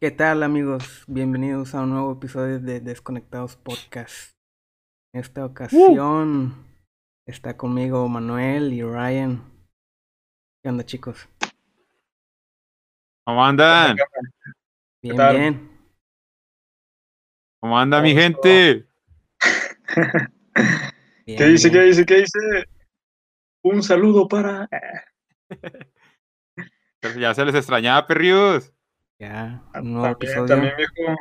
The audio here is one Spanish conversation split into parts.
¿Qué tal amigos? Bienvenidos a un nuevo episodio de Desconectados Podcast. En esta ocasión está conmigo Manuel y Ryan. ¿Qué onda chicos? ¿Cómo andan? Bien, tal? bien. ¿Cómo anda mi gente? bien, ¿Qué dice? ¿Qué dice? ¿Qué dice? Un saludo para. Ya se les extrañaba, perrios. Ya, un nuevo Ah, También, episodio. también, viejo.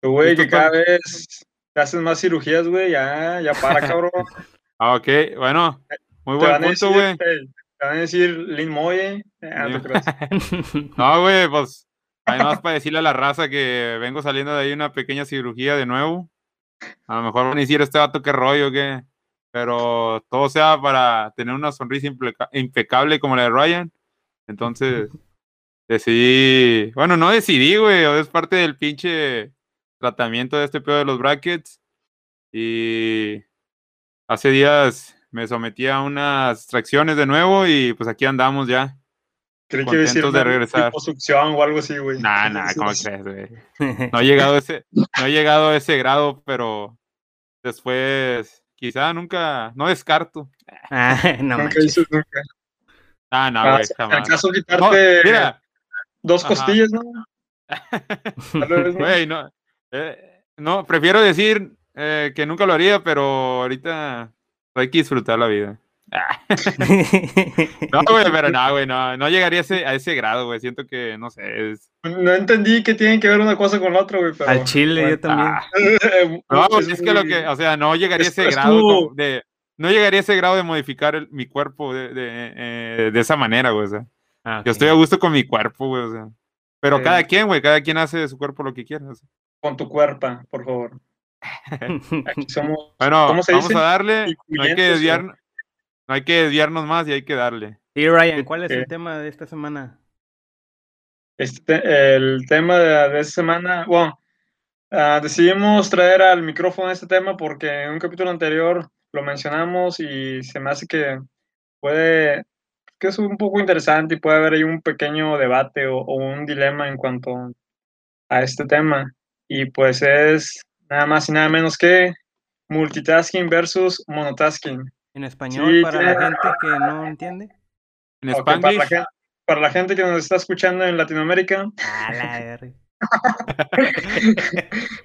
Tú, Güey, que ¿Listo cada vez te haces más cirugías, güey. Ya, ya para, cabrón. Ah, ok, bueno. Muy buen punto, decir, güey. ey, te van a decir Lin Moye. Eh, ah, no güey, pues. Además, para decirle a la raza que vengo saliendo de ahí una pequeña cirugía de nuevo. A lo mejor van a decir este vato qué rollo, qué. Pero todo sea para tener una sonrisa impecable como la de Ryan. Entonces, decidí. Bueno, no decidí, güey. Es parte del pinche tratamiento de este pedo de los brackets. Y hace días me sometí a unas extracciones de nuevo y pues aquí andamos ya. Creí que iba a decir Contentos de regresar. liposucción o algo así, güey. Nah, nah, ¿cómo crees, güey? No he llegado a ese, no he llegado a ese grado, pero después, quizá nunca, no descarto. Ah, no Nunca dices nunca. Ah, no, Ah, güey, jamás. ¿Acaso No, quitarte mira, dos Ajá. costillas, no? Güey, no, eh, no, prefiero decir eh, que nunca lo haría, pero ahorita hay que disfrutar la vida. No, güey, pero no, güey, no, no llegaría a ese, a ese grado, güey. Siento que, no sé, es... No entendí que tienen que ver una cosa con la otra, güey. Pero, Al chile bueno. yo también. Ah, No, pues es que lo que, o sea, no llegaría a es- ese es grado de, no llegaría a ese grado de modificar el- mi cuerpo de, de, eh, de esa manera, güey, o sea, Ah, yo estoy a gusto con mi cuerpo, güey, o sea, pero Sí. cada quien, güey, cada quien hace de su cuerpo lo que quiera. Con tu cuerpo, por favor. Aquí somos. Bueno, ¿Cómo se vamos dice? a darle, no hay que Incluyentes, o- desviar, no hay que desviarnos más y hay que darle. Y Ryan, ¿cuál es el tema de esta semana? Este, el tema de, de esta semana, bueno, ah, decidimos traer al micrófono este tema porque en un capítulo anterior lo mencionamos y se me hace que puede, que es un poco interesante y puede haber ahí un pequeño debate o, o un dilema en cuanto a este tema. Y pues es nada más y nada menos que multitasking versus monotasking. En español, Sí, para la tiene- gente que no entiende. En Ok, para, la gente, para la gente que nos está escuchando en Latinoamérica, A la verga.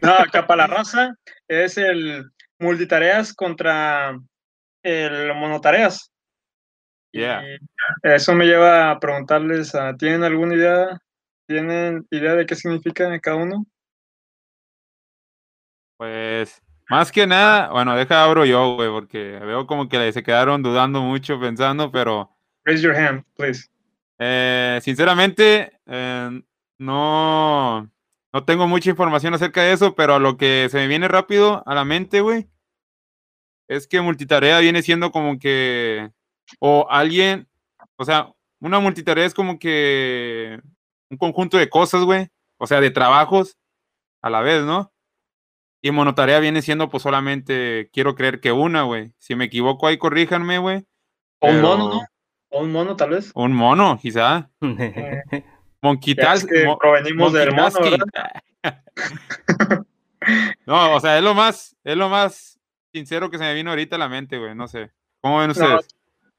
No, acá para la raza es el multitareas contra el monotareas. Yeah. Y eso me lleva a preguntarles, ah, ¿tienen alguna idea? ¿Tienen idea de qué significa cada uno? pues, más que nada, bueno, deja abro yo, güey, porque veo como que se quedaron dudando mucho, pensando, pero... Raise your hand, please. Eh, sinceramente, eh, no, no tengo mucha información acerca de eso, pero lo que se me viene rápido a la mente, güey, es que multitarea viene siendo como que, o alguien, o sea, una multitarea es como que un conjunto de cosas, güey, o sea, de trabajos a la vez, ¿no? Y monotarea viene siendo pues solamente, quiero creer que una, güey. Si me equivoco ahí, corríjanme, güey. O un mono, ¿no? O un mono, tal vez. Un mono, quizá. Monkey Ya es tas- que mo- provenimos del mono, no, o sea, es lo más, es lo más sincero que se me vino ahorita a la mente, güey. No sé. ¿Cómo ven No, ustedes?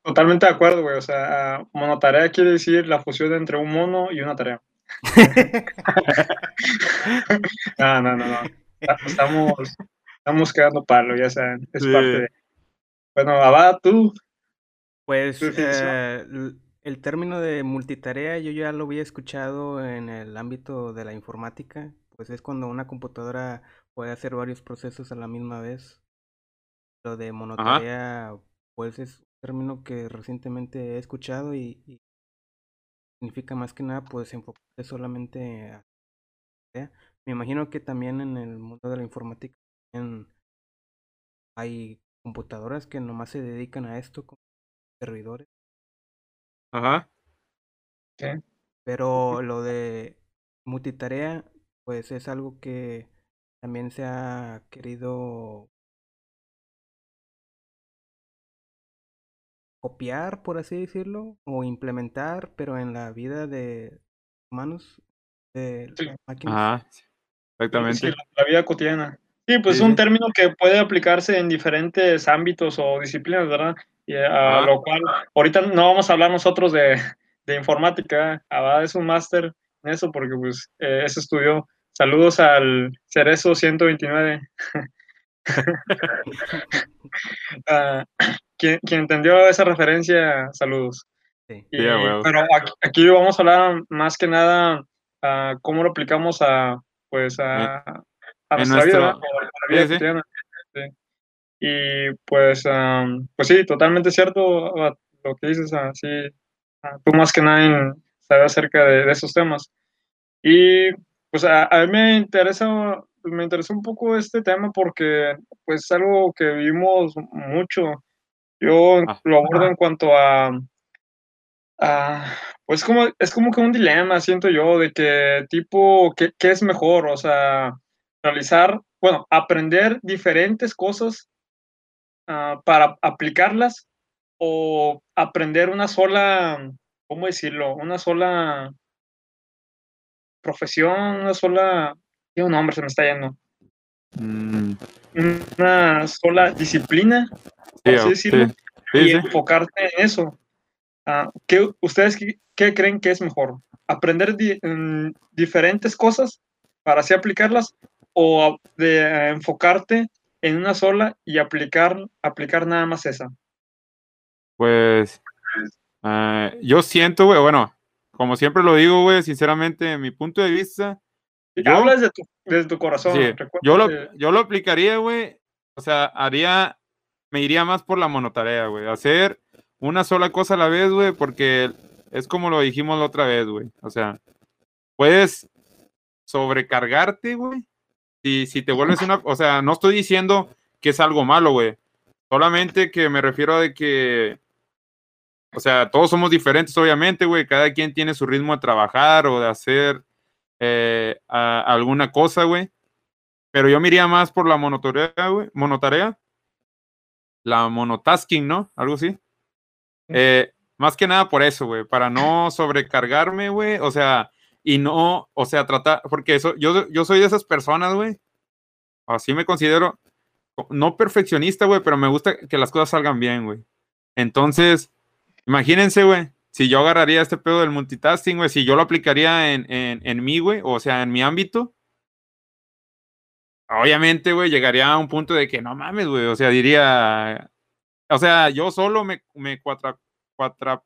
Totalmente de acuerdo, güey. O sea, ah, monotarea quiere decir la fusión entre un mono y una tarea. No, no, no, no. Estamos, estamos quedando palo, ya saben. Es Sí. parte de. Bueno, Abad, tú. Pues eh, el término de multitarea yo ya lo había escuchado en el ámbito de la informática, pues es cuando una computadora puede hacer varios procesos a la misma vez. Lo de monotarea, pues es término que recientemente he escuchado y, y significa más que nada pues enfocarse solamente a tarea. Me imagino que también en el mundo de la informática también hay computadoras que nomás se dedican a esto como servidores. Ajá. Pero lo de multitarea, pues es algo que también se ha querido copiar, por así decirlo, o implementar, pero en la vida de humanos de Sí. máquinas. Ajá, Sí, exactamente. la, la vida cotidiana. Sí, pues Sí, es un término que puede aplicarse en diferentes ámbitos o disciplinas, ¿verdad? Y a Ajá. lo cual, ahorita no vamos a hablar nosotros de, de informática, Abad es un máster en eso porque pues eh, eso estudió. Saludos al Cerezo 129. Ah, quien, quien entendió esa referencia, saludos. Sí. Y- a huevo. pero aquí, aquí vamos a hablar más que nada a cómo lo aplicamos a pues a, a nuestra vida, nuestro-. O a la vida sí, sí. cotidiana. Sí. Y pues, am, pues sí, totalmente cierto ah, lo que dices, así, tú más que nadie sabes acerca de, de esos temas. Y pues a, a mí me interesa, me interesó un poco este tema porque pues es algo que vivimos mucho. Yo Ah. lo abordo en cuanto a, a, pues como, es como que un dilema, siento yo, de que tipo, ¿qué, qué es mejor? O sea, realizar, bueno, aprender diferentes cosas ah, para aplicarlas o aprender una sola, ¿cómo decirlo? Una sola profesión, una sola, tiene un nombre, se me está yendo, una sola disciplina, por así o- decirlo, y enfocarte en eso. Ah, ¿qué, ¿Ustedes qué, qué creen que es mejor? ¿Aprender di- mm, diferentes cosas para así aplicarlas o de, eh, enfocarte en una sola y aplicar, aplicar nada más esa? Pues ah, yo siento, güey, bueno, como siempre lo digo, güey, sinceramente, en mi punto de vista, Yo- Habla desde tu, desde tu corazón. sí, yo lo, que- yo lo aplicaría, güey, o sea, haría, me iría más por la monotarea, güey, hacer una sola cosa a la vez, güey, porque es como lo dijimos la otra vez, güey, o sea, puedes sobrecargarte, güey, si, si te vuelves una, o sea, no estoy diciendo que es algo malo, güey, solamente que me refiero a de que, o sea, todos somos diferentes, obviamente, güey, cada quien tiene su ritmo de trabajar o de hacer eh, a- alguna cosa, güey. Pero yo me iría más por la monotarea, güey. Monotarea. La monotasking, ¿no? Algo así. Eh, más que nada por eso, güey. Para no sobrecargarme, güey. O sea, y no, o sea, tratar, porque eso, yo, yo soy de esas personas, güey. Así me considero, no perfeccionista, güey, pero me gusta que las cosas salgan bien, güey. Entonces, imagínense, güey, si yo agarraría este pedo del multitasking, güey, si yo lo aplicaría en, en, en mí, güey, o sea, en mi ámbito, obviamente, güey, llegaría a un punto de que no mames, güey, o sea, diría, o sea, yo solo me, me cuatra, cuatra,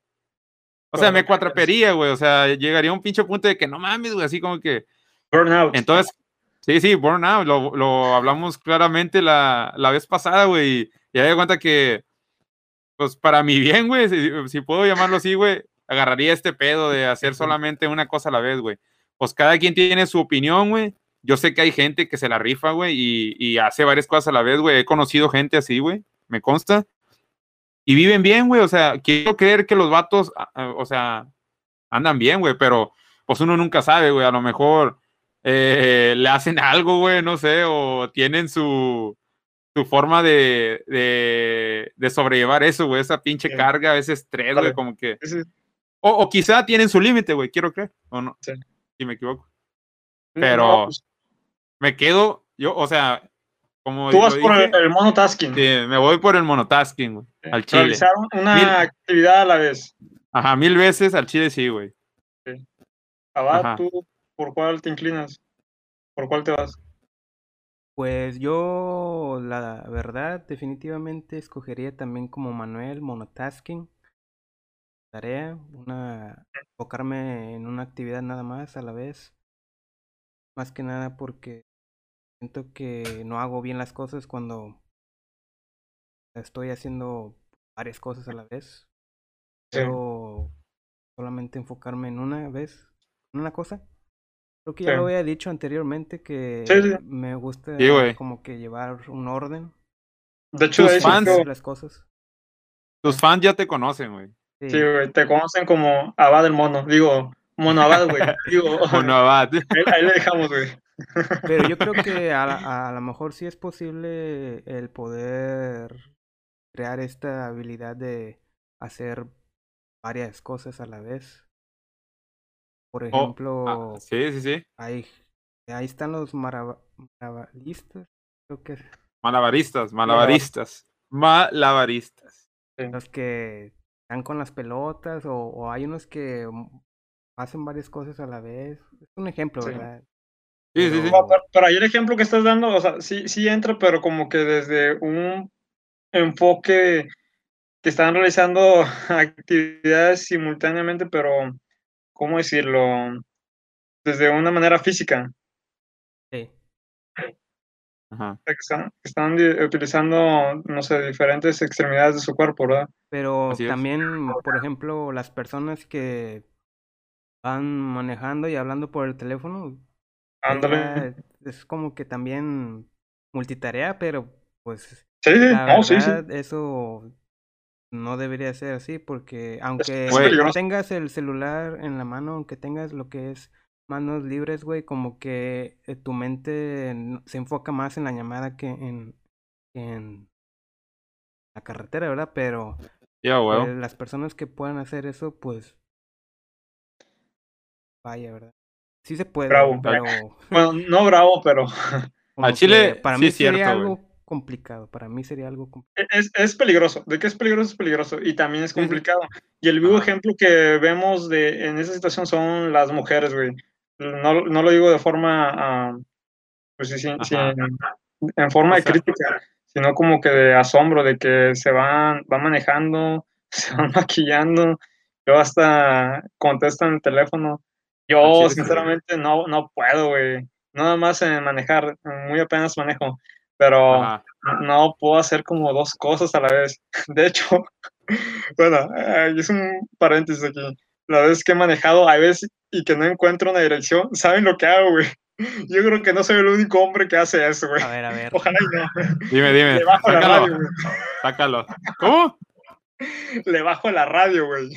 o sea, me cuatrapería, güey, o sea, llegaría a un pinche punto de que no mames, güey, así como que, Burnout. entonces, sí, sí, burnout, lo, lo hablamos claramente la, la vez pasada, güey, y ya me cuenta que, pues para mi bien, güey, si, si puedo llamarlo así, güey, agarraría este pedo de hacer solamente una cosa a la vez, güey. Pues cada quien tiene su opinión, güey. Yo sé que hay gente que se la rifa, güey, y, y hace varias cosas a la vez, güey. He conocido gente así, güey, me consta. Y viven bien, güey, o sea, quiero creer que los vatos, ah, ah, o sea, andan bien, güey, pero pues uno nunca sabe, güey, a lo mejor eh, le hacen algo, güey, no sé, o tienen su, su forma de, de, de sobrellevar eso, güey, esa pinche Sí. carga, ese estrés, güey, como que... Sí. O, o quizá tienen su límite, güey, quiero creer, o no, Sí. si me equivoco. No, Pero- pues, Me quedo, yo, o sea, como tú vas lo por el, dije, el monotasking. sí, me voy por el monotasking, güey, al chile. Realizar una Mil- actividad a la vez. Ajá, mil veces al chile sí, güey. Ajá. ¿tú por cuál te inclinas? ¿Por cuál te vas? Pues yo, la verdad, definitivamente escogería también como Manuel monotasking. Tarea, una, enfocarme en una actividad nada más a la vez. Más que nada porque siento que no hago bien las cosas cuando estoy haciendo varias cosas a la vez. Sí. Pero solamente enfocarme en una vez, en una cosa. Creo que ya Sí. lo había dicho anteriormente que Sí, sí. me gusta como que llevar un orden De hecho, Tus de hecho, fans- las cosas. Tus fans ya te conocen, güey. Sí. güey, te conocen como Abad el mono. Digo, mono Abad, güey. Digo, Bueno, abad. ahí, ahí le dejamos, güey. Pero yo creo que a, a lo mejor sí es posible el poder crear esta habilidad de hacer varias cosas a la vez. Por Oh, ah, ejemplo, sí, sí, sí. ahí, ahí están los malabaristas, creo que es, Malabaristas, malabaristas. Malabaristas. Sí. los que están con las pelotas, o, o hay unos que mm, hacen varias cosas a la vez. Es un ejemplo, Sí. ¿verdad? Sí, sí, sí. Pero- No, pero, pero ahí el ejemplo que estás dando, o sea, sí, sí entra, pero como que desde un enfoque que están realizando actividades simultáneamente, pero, ¿cómo decirlo? Desde una manera física, Sí. Ajá. están, están utilizando, no sé, diferentes extremidades de su cuerpo, ¿verdad? Pero también, por ejemplo, las personas que van manejando y hablando por el teléfono, Ándale. es como que también multitarea, pero pues Sí, sí, la no, sí, sí. verdad eso no debería ser así porque aunque no tengas el celular en la mano, aunque tengas lo que es manos libres, güey, como que eh, tu mente se enfoca más en la llamada que en, en la carretera, ¿verdad? Pero pues, las personas que puedan hacer eso, pues vaya, ¿verdad? Sí se puede, Bravo. pero Bueno, no bravo, pero Al chile, para sí mí es cierto, algo complicado, para mí sería algo complicado. es, es peligroso. De que es peligroso, es peligroso. Y también es complicado. Y el vivo Ajá. ejemplo que vemos de, en esa situación son las mujeres, güey. No, no lo digo de forma, ah, pues sí, Ajá. en forma O de crítica, sino como que de asombro, de que se van, van manejando, se van maquillando, luego hasta contestan el teléfono. Yo, sinceramente, no, no puedo, güey. Nada más en manejar, muy apenas manejo, pero Ajá. no puedo hacer como dos cosas a la vez. De hecho, bueno, eh, es un paréntesis aquí. La vez que he manejado, hay veces y que no encuentro una dirección, ¿saben lo que hago, güey? Yo creo que no soy el único hombre que hace eso, güey. A ver, a ver. Ojalá y no. Dime, dime. Le bajo la radio, güey. sácalo. ¿Cómo? Le bajo la radio, güey.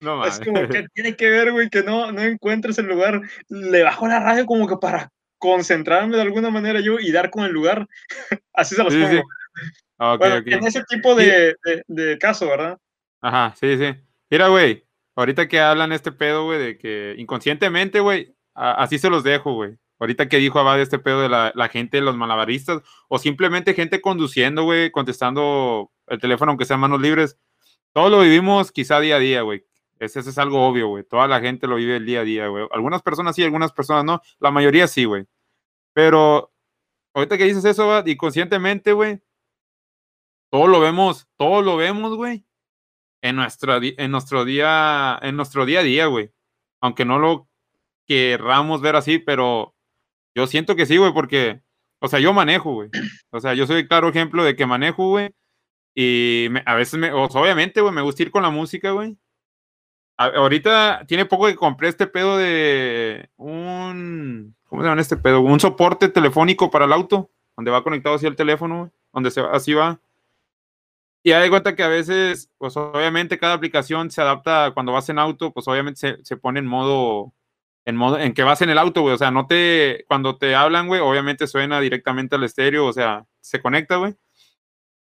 No Es mames. como que tiene que ver, güey, que no, no encuentres el lugar. Le bajo la radio como que para concentrarme de alguna manera yo y dar con el lugar. Así se los Sí, pongo. sí. Ok, Bueno, ok. en ese tipo de, de, de caso, ¿verdad? Ajá, sí, sí. Mira, güey, ahorita que hablan este pedo, güey, de que inconscientemente, güey, así se los dejo, güey. Ahorita que dijo Abad este pedo de la, la gente, los malabaristas, o simplemente gente conduciendo, güey, contestando el teléfono, aunque sean manos libres, todo lo vivimos quizá día a día, güey. Ese es algo obvio, güey. Toda la gente lo vive el día a día, güey. Algunas personas sí, algunas personas no. La mayoría sí, güey. Pero ahorita que dices eso, Abad, inconscientemente, güey, todo lo vemos, todo lo vemos, güey, en, nuestra, en nuestro día, en nuestro día a día, güey. Aunque no lo querramos ver así, pero yo siento que sí, güey, porque, o sea, yo manejo, güey. O sea, yo soy claro ejemplo de que manejo, güey. Y me- a veces, me, o obviamente, güey, me gusta ir con la música, güey. Ahorita tiene poco que compré este pedo de un, ¿cómo se llama este pedo? Un soporte telefónico para el auto, donde va conectado así el teléfono, donde así va. Y hay cuenta que a veces, pues obviamente cada aplicación se adapta cuando vas en auto, pues obviamente se, se pone en modo, en modo, en que vas en el auto, güey. O sea, no te, cuando te hablan, güey, obviamente suena directamente al estéreo, o sea, se conecta, güey.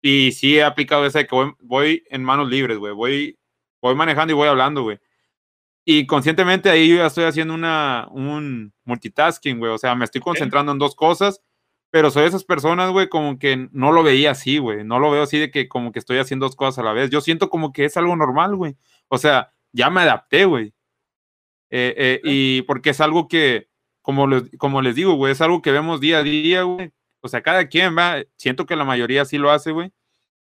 Y sí he aplicado esa de que voy, voy en manos libres, güey. Voy, voy manejando y voy hablando, güey. Y conscientemente ahí yo ya estoy haciendo una, un multitasking, güey. O sea, me estoy concentrando en dos cosas, pero soy de esas personas, güey, como que no lo veía así, güey. No lo veo así de que como que estoy haciendo dos cosas a la vez. Yo siento como que es algo normal, güey. O sea, ya me adapté, güey. Eh, eh, y porque es algo que, como les, como les digo, güey, es algo que vemos día a día, güey. O sea, cada quien va, siento que la mayoría sí lo hace, güey,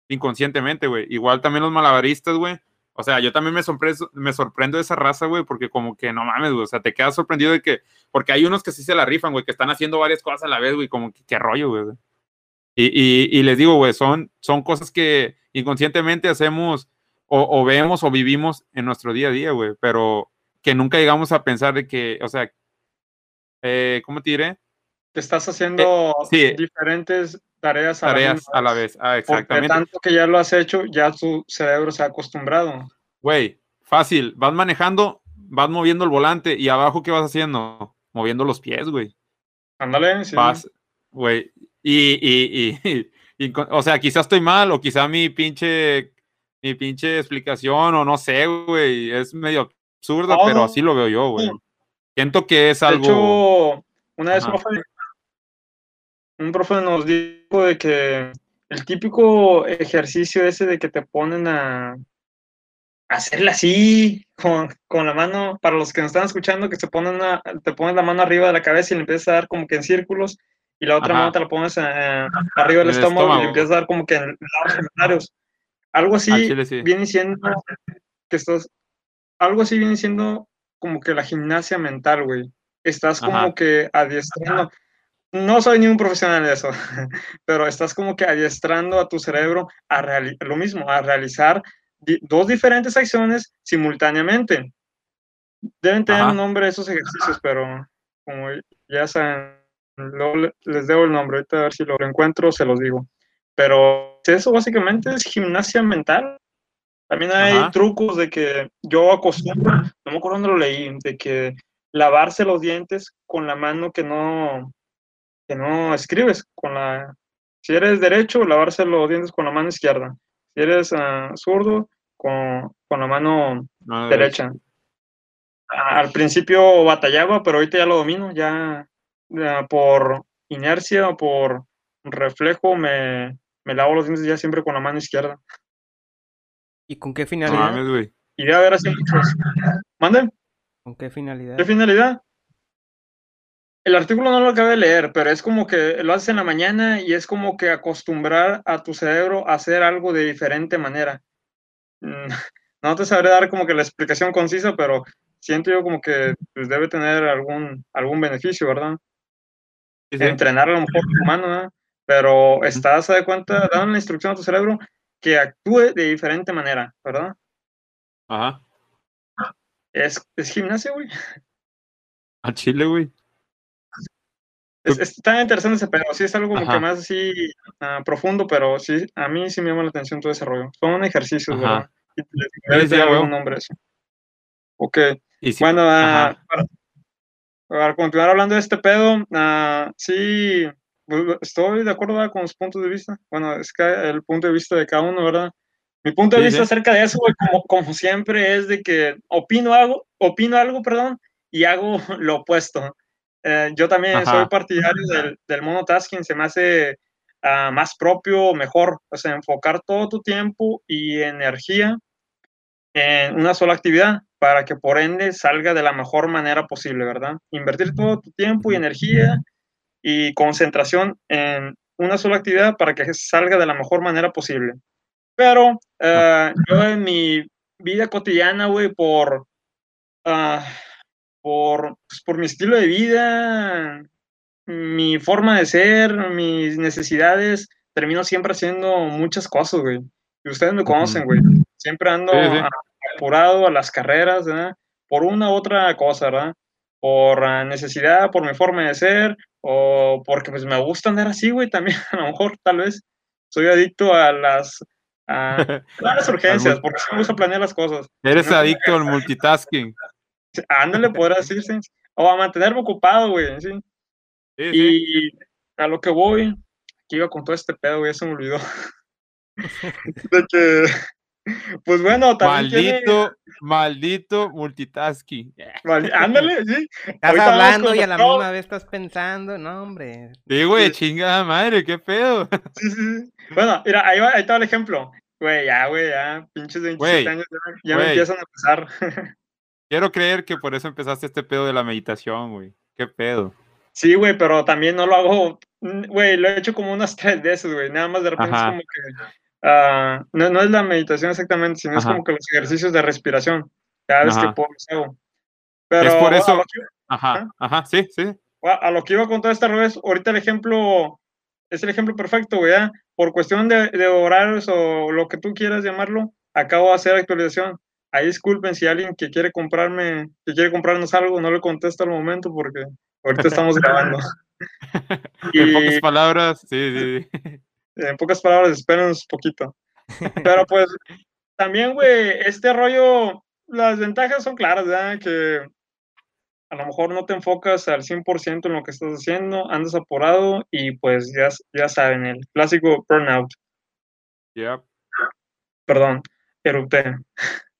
inconscientemente, güey. Igual también los malabaristas, güey. O sea, yo también me, sorpre- me sorprendo de esa raza, güey, porque como que no mames, güey. O sea, te quedas sorprendido de que, porque hay unos que sí se la rifan, güey, que están haciendo varias cosas a la vez, güey, como que rollo, güey. Y, y, y les digo, güey, son, son cosas que inconscientemente hacemos o, o vemos o vivimos en nuestro día a día, güey, pero que nunca llegamos a pensar de que, o sea, eh, ¿cómo te diré? Que estás haciendo sí. diferentes tareas a Tareas la a la vez. Ah, Porque exactamente. tanto que ya lo has hecho, ya tu cerebro se ha acostumbrado. Güey, fácil. Vas manejando, vas moviendo el volante y abajo, ¿qué vas haciendo? Moviendo los pies, güey. Ándale, sí. Vas, güey. Y, y, y, y o sea, quizás estoy mal o quizá mi pinche, mi pinche explicación o no sé, güey. Es medio absurda, pero así lo veo yo, güey. Siento que es De algo. hecho, una vez profe- un profe nos dijo de que el típico ejercicio ese de que te ponen a hacerle así con, con la mano, para los que nos están escuchando, que se ponen una- te pones la mano arriba de la cabeza y le empiezas a dar como que en círculos y la otra Ajá. mano te la pones eh, arriba del el estómago, y estómago. le empiezas a dar como que en lados gemelarios. Algo así chile sí. viene siendo que estás, algo así viene siendo como que la gimnasia mental, güey. Estás como Ajá. que adiestrando. No soy ni un profesional de eso, pero estás como que adiestrando a tu cerebro a lo mismo, a realizar di- dos diferentes acciones simultáneamente. Deben tener Ajá. un nombre esos ejercicios, pero como ya saben, luego les debo el nombre, ahorita a ver si lo encuentro, se los digo. Pero eso básicamente es gimnasia mental. También hay Ajá. trucos de que yo acostumbro, no me acuerdo dónde lo leí, de que lavarse los dientes con la mano que no, que no escribes, con la, si eres derecho, lavarse los dientes con la mano izquierda. Si eres ah, zurdo, con, con la mano No, derecha. Ah, Al principio batallaba, pero ahorita ya lo domino, ya, ya por inercia o por reflejo me, me lavo los dientes ya siempre con la mano izquierda. ¿Y con qué finalidad? Y debe haber así muchos. ¿Mande? ¿Con qué finalidad? ¿Qué finalidad? El artículo no lo acabé de leer, pero es como que lo haces en la mañana y es como que acostumbrar a tu cerebro a hacer algo de diferente manera. Mm, No te sabré dar como que la explicación concisa, pero siento yo como que pues, debe tener algún, algún beneficio, ¿verdad? Sí, sí. Entrenar a lo mejor tu mano, ¿verdad? Pero estás, de cuenta, dando la instrucción a tu cerebro que actúe de diferente manera, ¿verdad? Ajá. Es, es gimnasia, güey. Al chile, güey. Es, está interesante ese pedo, sí es algo como Ajá. que más así ah, profundo, pero sí, a mí sí me llama la atención todo ese rollo. Son ejercicios. ¿verdad? Y le- debe sí, tener a huevo. algún nombre eso. Ok, Y sí- bueno, Ajá. para, para continuar hablando de este pedo, ah, sí, pues, estoy de acuerdo ¿verdad? con los puntos de vista. Bueno, es que el punto de vista de cada uno, ¿verdad? Mi punto de Sí, vista sí. acerca de eso, güey, como, como siempre, es de que opino algo, opino algo, perdón, y hago lo opuesto. Eh, yo también Ajá. soy partidario del, del monotasking, se me hace ah, más propio, mejor, o sea, enfocar todo tu tiempo y energía en una sola actividad para que por ende salga de la mejor manera posible, ¿verdad? Invertir todo tu tiempo y energía y concentración en una sola actividad para que salga de la mejor manera posible. Pero eh, yo en mi vida cotidiana, güey, por, ah, por, pues, por mi estilo de vida, mi forma de ser, mis necesidades, termino siempre haciendo muchas cosas, güey. Y ustedes me conocen, güey. Siempre ando Sí, sí. apurado a las carreras, ¿verdad? Por una u otra cosa, ¿verdad? Por ah, necesidad, por mi forma de ser, o porque pues me gusta andar así, güey, también, a lo mejor, tal vez. Soy adicto a las, a, a las urgencias, porque sí me gusta planear las cosas. Eres no, adicto al multitasking. Ándale, podrá decirse. O a mantenerme ocupado, güey, sí. Sí, sí. Y a lo que voy, que iba con todo este pedo, güey, ya se me olvidó. de que, pues bueno, también tiene- Maldito, maldito multitasking. Ándale, sí. Estás Ahorita hablando y a la misma vez estás pensando, no, hombre. Sí, güey, Sí. chingada madre, qué pedo. Sí, sí, sí. Bueno, mira, ahí, va, ahí está el ejemplo. Güey, ya, güey, ya, pinches 27 Güey, años, ya, ya me empiezan a pesar. Quiero creer que por eso empezaste este pedo de la meditación, güey. Qué pedo. sí, güey, pero también no lo hago, mm, güey, lo he hecho como unas tres veces, güey. Nada más de repente Ajá. es como que, ah, no, no es la meditación exactamente, sino es Ajá. como que los ejercicios de respiración. Cada vez que puedo los hago. Pero Es por a eso- lo que- Ajá, ajá, sí, sí. a lo que iba con todo este revés, ahorita el ejemplo es el ejemplo perfecto, güey. ¿ya? Por cuestión de, de horarios o lo que tú quieras llamarlo, acabo de hacer actualización. Ahí disculpen si alguien que quiere comprarme, que quiere comprarnos algo, no le contesto al momento porque ahorita estamos grabando. En Y pocas palabras, sí, sí, sí. en pocas palabras, espérenos poquito. Pero pues, también, güey, este rollo, las ventajas son claras, ¿verdad? Que a lo mejor no te enfocas al 100% en lo que estás haciendo, andas apurado y pues ya, ya saben, el clásico burnout. Yep. Perdón, erupté.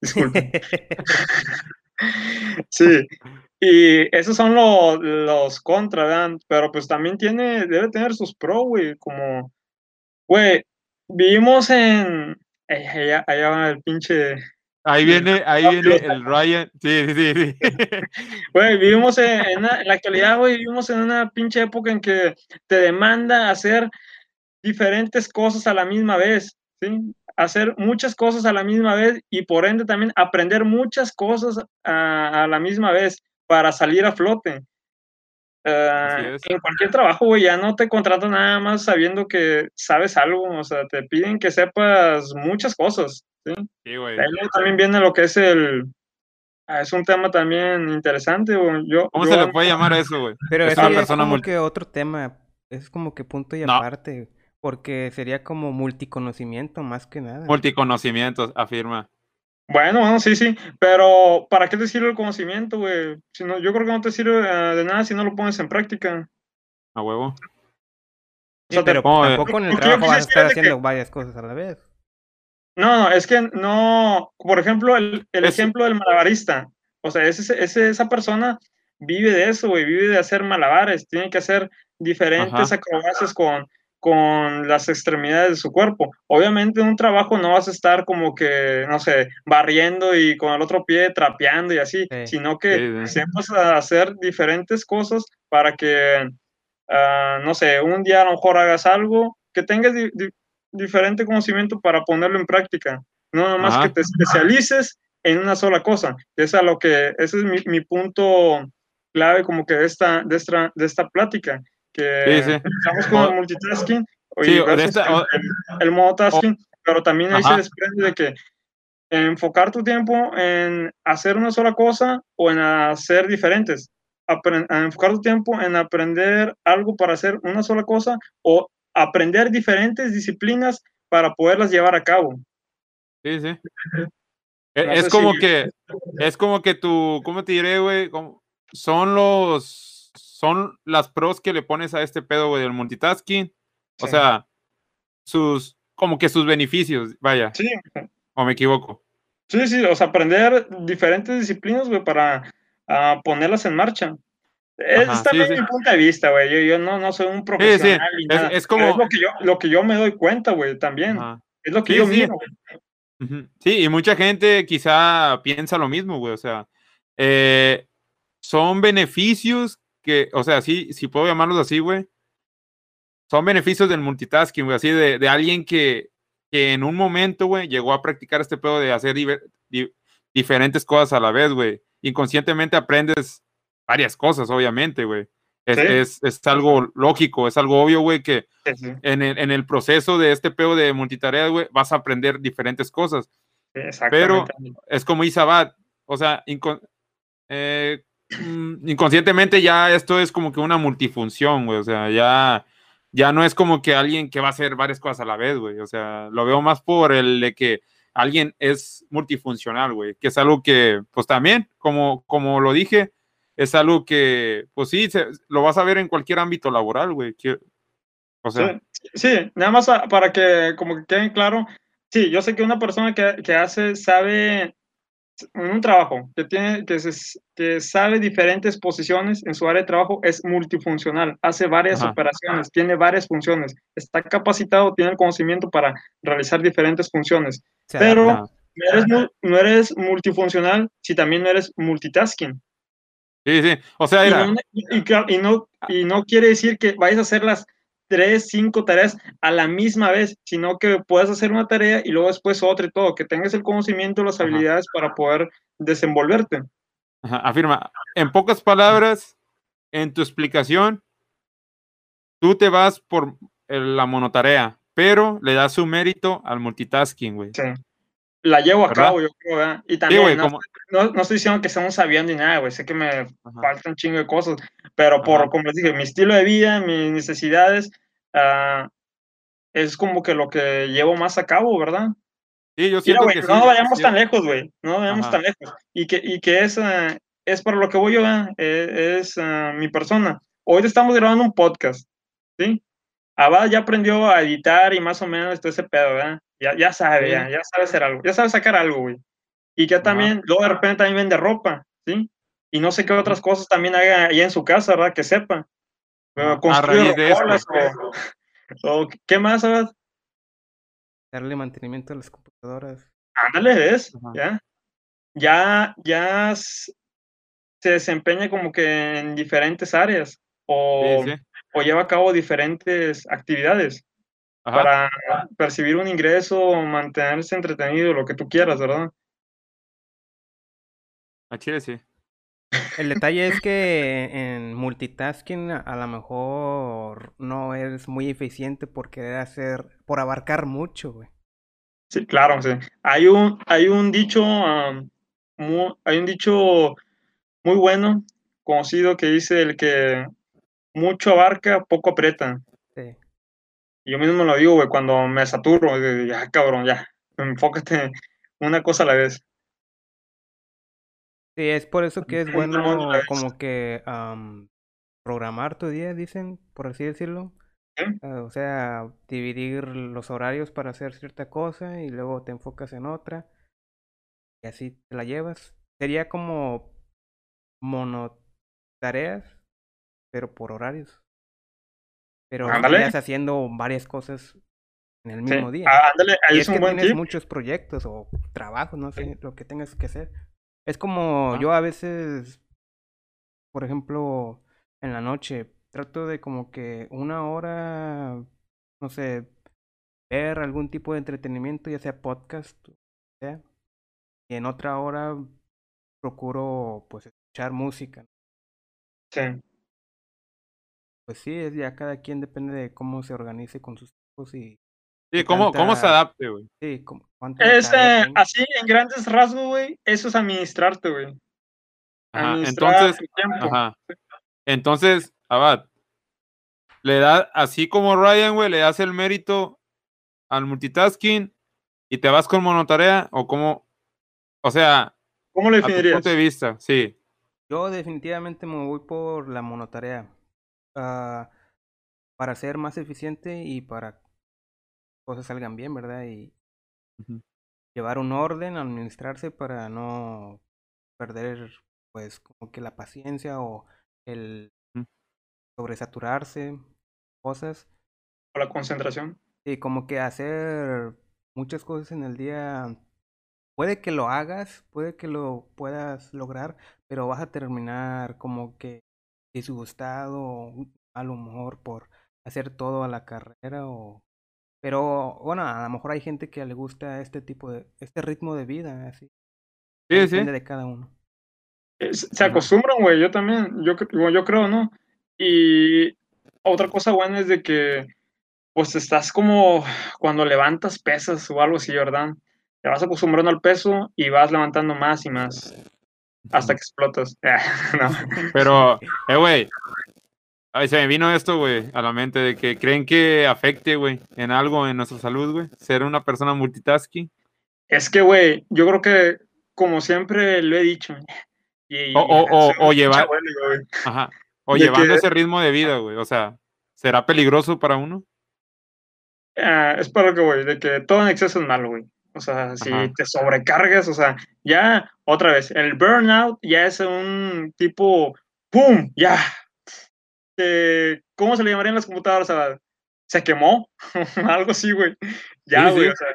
Disculpen. Sí, Y esos son los, los contra, ¿verdad? Pero pues también tiene, debe tener sus pro, güey, como, güey, vivimos en, eh, allá, allá va el pinche, Ahí viene, ahí viene el Ryan. Sí, sí, sí. Güey, vivimos en, en una- en la actualidad, güey, vivimos en una pinche época en que te demanda hacer diferentes cosas a la misma vez, ¿sí? Hacer muchas cosas a la misma vez y por ende también aprender muchas cosas a, a la misma vez para salir a flote. Es. en cualquier trabajo, güey, ya no te contratan nada más sabiendo que sabes algo, o sea, te piden que sepas muchas cosas, ¿sí? Sí, güey. Ahí también viene lo que es el... ah, Es un tema también interesante, güey. Yo, ¿Cómo yo se le puede llamar a eso, güey? Pero Es una es persona como multi- que otro tema. Es como que punto y No. aparte. Porque sería como multiconocimiento más que nada. Multiconocimientos, afirma. Bueno, bueno, sí, sí, pero ¿para qué te sirve el conocimiento, güey? Si no, yo creo que no te sirve eh, de nada si no lo pones en práctica. A huevo. Sí, o sea, te- pero ¿cómo, eh? tampoco en el trabajo vas a estar que- haciendo varias cosas a la vez. No, no, es que no, por ejemplo, el, el Es- ejemplo del malabarista, o sea, ese, ese- esa persona vive de eso, güey, vive de hacer malabares, tiene que hacer diferentes Ajá. acrobacias con, con las extremidades de su cuerpo. Obviamente en un trabajo no vas a estar como que, no sé, barriendo y con el otro pie trapeando y así, Sí. sino que Sí, sí. sepas hacer diferentes cosas para que, ah, no sé, un día a lo mejor hagas algo, que tengas di- di- diferente conocimiento para ponerlo en práctica. No nomás Ajá. que te especialices en una sola cosa. Es a lo que, ese es mi, mi punto clave como que de esta, de esta, de esta plática, que Sí, sí. empezamos con O- el multitasking Sí, esta- el, o- el- el monotasking, pero también ahí se Ajá. desprende de que enfocar tu tiempo en hacer una sola cosa o en hacer diferentes. Apren- a enfocar tu tiempo en aprender algo para hacer una sola cosa o aprender diferentes disciplinas para poderlas llevar a cabo. Sí, sí. E- No Es sé como si- que, es como que tú, ¿cómo te diré, güey? Como- Son los, son las pros que le pones a este pedo, güey, del multitasking. O sea, sus, como que sus beneficios, vaya, Sí, o me equivoco. sí, sí, o sea, aprender diferentes disciplinas, güey, para ah, ponerlas en marcha. Es Ajá, sí, también sí. mi punto de vista, güey. Yo, yo no, no soy un profesional Es- como- lo que yo, lo que yo me doy cuenta, güey, también. Ajá. Es lo que yo miro. Sí, y mucha gente quizá piensa lo mismo, güey. O sea, eh, son beneficios que, o sea, sí, si puedo llamarlos así, güey. Son beneficios del multitasking, güey, así de, de alguien que, que en un momento, güey, llegó a practicar este pedo de hacer diver- di- diferentes cosas a la vez, güey. Inconscientemente aprendes varias cosas, obviamente, güey. Es, Sí. es, es algo lógico, es algo obvio, güey, que Sí, en el, en el proceso de este pedo de multitarea, güey, vas a aprender diferentes cosas exactamente. es como Isabat, o sea, eh, inconscientemente ya esto es como que una multifunción, güey, o sea, ya, ya no es como que alguien que va a hacer varias cosas a la vez, güey, o sea, lo veo más por el de que alguien es multifuncional, güey, que es algo que, pues también, como, como lo dije, es algo que, pues sí, se- lo vas a ver en cualquier ámbito laboral, güey, o sea, Sí, sí, nada más a- para que como que queden claro, sí, yo sé que una persona que, que hace, sabe un trabajo, que tiene, que, se- que sabe diferentes posiciones en su área de trabajo, es multifuncional, hace varias Ajá. operaciones, tiene varias funciones, está capacitado, tiene el conocimiento para realizar diferentes funciones. Pero-. No eres, mu- no eres multifuncional si también no eres multitasking. sí, sí, o sea, Y no, y no, y no quiere decir que vayas a hacer las tres, cinco tareas a la misma vez, sino que puedas hacer una tarea y luego después otra y todo, que tengas el conocimiento, las Ajá. habilidades para poder desenvolverte. Ajá, afirma, en pocas palabras, en tu explicación, tú te vas por la monotarea, pero le das su mérito al multitasking, güey. Sí. La llevo a ¿Verdad? cabo, yo creo, ¿verdad? Y Sí, también, güey, no, como... no, no estoy diciendo que estamos sabiendo ni nada, güey, sé que me Ajá. falta un chingo de cosas, pero por, Ajá. como les dije, mi estilo de vida, mis necesidades, ah, es como que lo que llevo más a cabo, ¿verdad? Sí, yo Mira, siento güey, que sí. no vayamos sí. tan lejos, güey. No vayamos Ajá. tan lejos. Y que, y que es, eh, es para lo que voy yo, ¿verdad? Eh, es eh, mi persona. Hoy estamos grabando un podcast, ¿sí? Abad ya aprendió a editar y más o menos todo ese pedo, ¿verdad? Ya, ya sabe, Sí. ya, ya sabe hacer algo. Ya sabe sacar algo, güey. Y que Ajá. también, luego de repente también vende ropa, ¿sí? y no sé qué otras cosas también haga allá en su casa, ¿verdad? Que sepa. Construir raíz de esto. rocolas o, o ¿qué más, ¿verdad? Darle mantenimiento a las computadoras. Ándale, es, ya. Ya, ya se desempeña como que en diferentes áreas o, Sí, sí. o lleva a cabo diferentes actividades Ajá. para percibir un ingreso mantenerse entretenido, lo que tú quieras, ¿verdad? A Chile sí. El detalle es que en multitasking a, lo mejor no eres muy eficiente por querer hacer, por abarcar mucho, güey. Sí, claro, sí. Hay un, hay un dicho, hay un dicho muy bueno, conocido, que dice el que mucho abarca, poco aprieta. Yo mismo lo digo, güey, cuando me saturo, ya, cabrón, ya, enfócate una cosa a la vez. Sí, es por eso que es bueno como que am, programar tu día, dicen, por así decirlo. Ah, o sea, dividir los horarios para hacer cierta cosa y luego te enfocas en otra y así te la llevas. Sería como monotareas, pero por horarios. Pero estarías haciendo varias cosas en el Sí. mismo día. Ah, ándale, ahí Y es es un que buen tienes tip. muchos proyectos o trabajos, no sé, lo que tengas que hacer. Es como Ah. yo a veces, por ejemplo, en la noche, trato de como que una hora, no sé, ver algún tipo de entretenimiento, ya sea podcast, o sea, y en otra hora procuro pues escuchar música. Sí. Pues sí, es ya cada quien depende de cómo se organice con sus tiempos y Sí, ¿cómo, cómo se adapte, güey? sí, cuánta Es, eh, así, en grandes rasgos, güey, eso es administrarte, güey. Entonces, ajá. Entonces, Abad, le da, así como Ryan, güey, le das el mérito al multitasking y te vas con monotarea o como, o sea, ¿Cómo lo a tu definirías? punto de vista, sí. Yo definitivamente me voy por la monotarea. Ah, para ser más eficiente y para que cosas salgan bien, ¿verdad? Y llevar un orden, administrarse para no perder, pues, como que la paciencia o el sobresaturarse, cosas. O la concentración. Y como que hacer muchas cosas en el día, puede que lo hagas, puede que lo puedas lograr, pero vas a terminar como que disgustado o un mal humor por hacer todo a la carrera o... Pero bueno, a lo mejor hay gente que le gusta este tipo de, este ritmo de vida, así. Sí, Depende sí. de cada uno. Eh, Se acostumbran, güey, yo también, yo, yo creo, ¿no? Y otra cosa buena es de que, pues estás como cuando levantas pesas o algo así, ¿verdad? Te vas acostumbrando al peso y vas levantando más y más hasta que explotas. No. Pero, eh, güey, ay, se me vino esto, güey, a la mente de que creen que afecte, güey, en algo en nuestra salud, güey, ser una persona multitasking. Es que, güey, yo creo que, como siempre lo he dicho, y, O- llevar- güey. Ajá. O llevando que- ese ritmo de vida, güey. O sea, ¿será peligroso para uno? Ah, es para lo que voy, de que todo en exceso es malo, güey. O sea, si Ajá. te sobrecargas, o sea, ya, otra vez, el burnout ya es un tipo, ¡pum! Ya. Eh, ¿Cómo se le llamaría en las computadoras? O sea, se quemó, algo así, güey. Ya, güey, sí. o sea,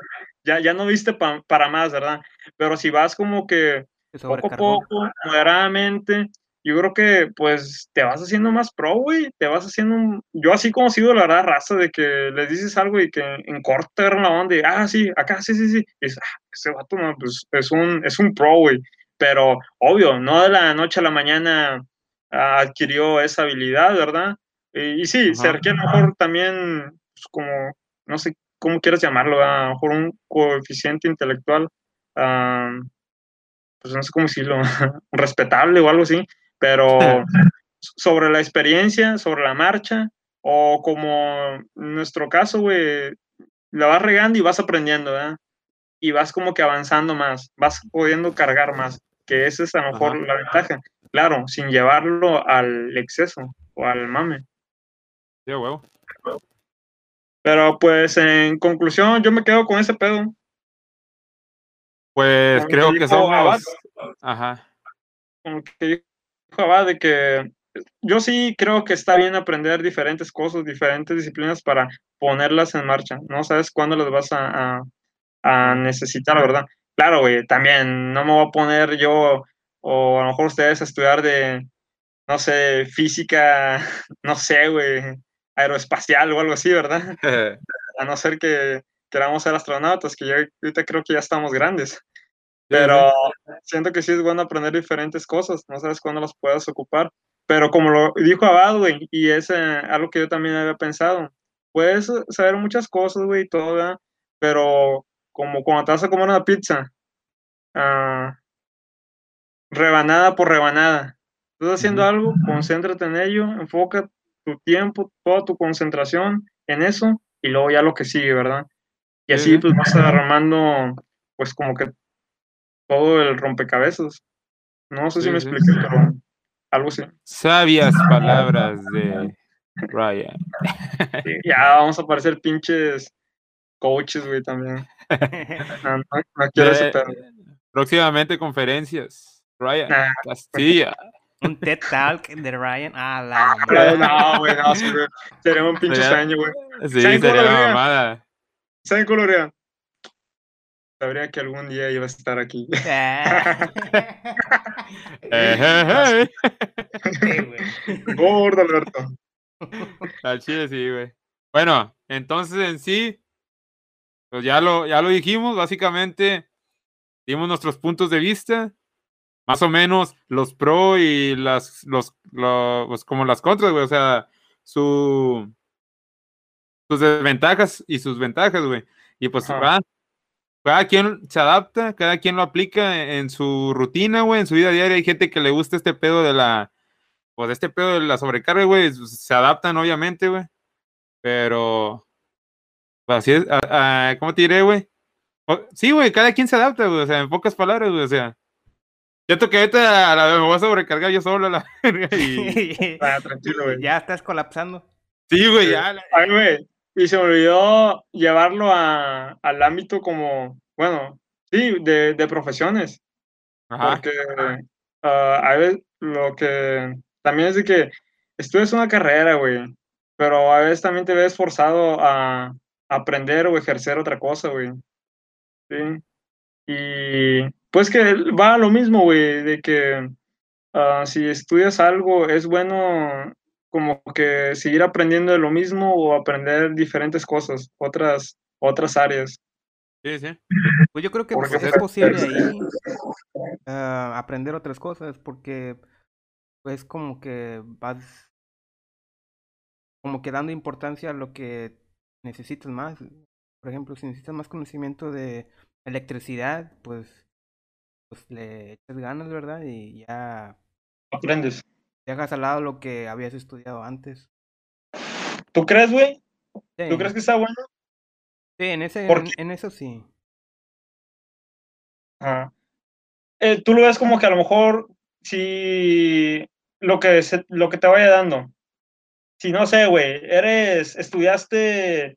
ya, ya no viste pa- para más, ¿verdad? Pero si vas como que poco a poco, moderadamente, yo creo que pues te vas haciendo más pro, güey, te vas haciendo un... Yo así como sido la verdad raza de que les dices algo y que en corto te agarran la onda y, ah, sí, acá, sí, sí, sí, y dices, ah, ese vato, no, pues es un, es un pro, güey, pero obvio, no de la noche a la mañana ah, adquirió esa habilidad, ¿verdad? Y, y sí, se Ajá. requiere a lo mejor también, pues, como, no sé cómo quieras llamarlo, ¿verdad? a lo mejor un coeficiente intelectual, ah, pues no sé cómo decirlo, respetable o algo así, pero sobre la experiencia, sobre la marcha, o como en nuestro caso, güey, la vas regando y vas aprendiendo, ¿verdad? Y vas como que avanzando más, vas pudiendo cargar más, que esa es a lo mejor Ajá. la ventaja. Claro, sin llevarlo al exceso o al mame. Sí, huevo. Pero pues en conclusión, yo me quedo con ese pedo. Pues Como creo dijo que somos. Abad. Ajá. Con lo que De que yo sí creo que está bien aprender diferentes cosas, diferentes disciplinas para ponerlas en marcha. No sabes cuándo las vas a, a, a necesitar, ¿verdad? Claro, güey, también no me voy a poner yo, o a lo mejor ustedes a estudiar de, no sé, física, no sé, güey, aeroespacial o algo así, ¿verdad? a no ser que queramos ser astronautas, que yo ahorita creo que ya estamos grandes. Pero siento que sí es bueno aprender diferentes cosas, no sabes cuándo las puedas ocupar. Pero como lo dijo Abad, güey, y es eh, algo que yo también había pensado, puedes saber muchas cosas, güey, todo, ¿verdad? pero como cuando te vas a comer una pizza, ah, rebanada por rebanada. Estás haciendo algo, concéntrate en ello, enfoca tu tiempo, toda tu concentración en eso y luego ya lo que sigue, ¿verdad? Y así pues vas armando pues como que todo el rompecabezas. No sé si me expliqué, pero algo así. Sabias palabras de Ryan. ya vamos a parecer pinches coaches, güey, también. No, no, no quiero ese pedo. Próximamente conferencias. Ryan Castilla. Un TED Talk de Ryan. Ah, la Ah, no, güey, no, sí, güey. Sería un pinche sueño, güey. Sí, ¿Saben cómo sería una mamada. ¿Saben cómo lo haría? Sabría que algún día iba a estar aquí. Eh, eh, eh. Sí, güey. Gordo, Alberto. Al chile sí, güey. Bueno, entonces en sí, pues ya lo, ya lo dijimos, básicamente dimos nuestros puntos de vista, más o menos los pro y las, los, lo- pues como las contras, güey, o sea, su, sus desventajas y sus ventajas, güey. Y pues Ajá. va, cada quien se adapta, cada quien lo aplica en, en su rutina, güey, en su vida diaria. Hay gente que le gusta este pedo de la, pues este pedo de la sobrecarga, güey, se adaptan obviamente, güey. Pero, pues así es, a- a- ¿cómo te diré, güey? Sí, güey, cada quien se adapta, güey, o sea, en pocas palabras, güey, o sea. Siento que ahorita a la- me voy a sobrecargar yo solo a la verga y... Ah, tranquilo, güey. Ya estás colapsando. Sí, güey, ya. la- Ay, güey. Y se me olvidó llevarlo a, al ámbito como, bueno, sí, de, de profesiones. Ajá. Porque ah, a veces lo que también es de que estudias una carrera, güey, pero a veces también te ves forzado a aprender o ejercer otra cosa, güey. Sí. Y pues que va a lo mismo, güey, de que ah, si estudias algo es bueno como que seguir aprendiendo de lo mismo o aprender diferentes cosas, otras, otras áreas. Sí, sí. Pues yo creo que Porque pues, es pues, posible ahí ah, aprender otras cosas porque pues como que vas como que dando importancia a lo que necesitas más. Por ejemplo, si necesitas más conocimiento de electricidad, pues pues le echas ganas, ¿verdad? Y ya Aprendes. Dejas al lado lo que habías estudiado antes. ¿Tú crees, güey? Sí, ¿Tú crees que está bueno? sí, en ese ¿Por en, eso sí. Ajá. Eh, tú lo ves como que a lo mejor si lo que, se- lo que te vaya dando. Si no sé, güey, eres, estudiaste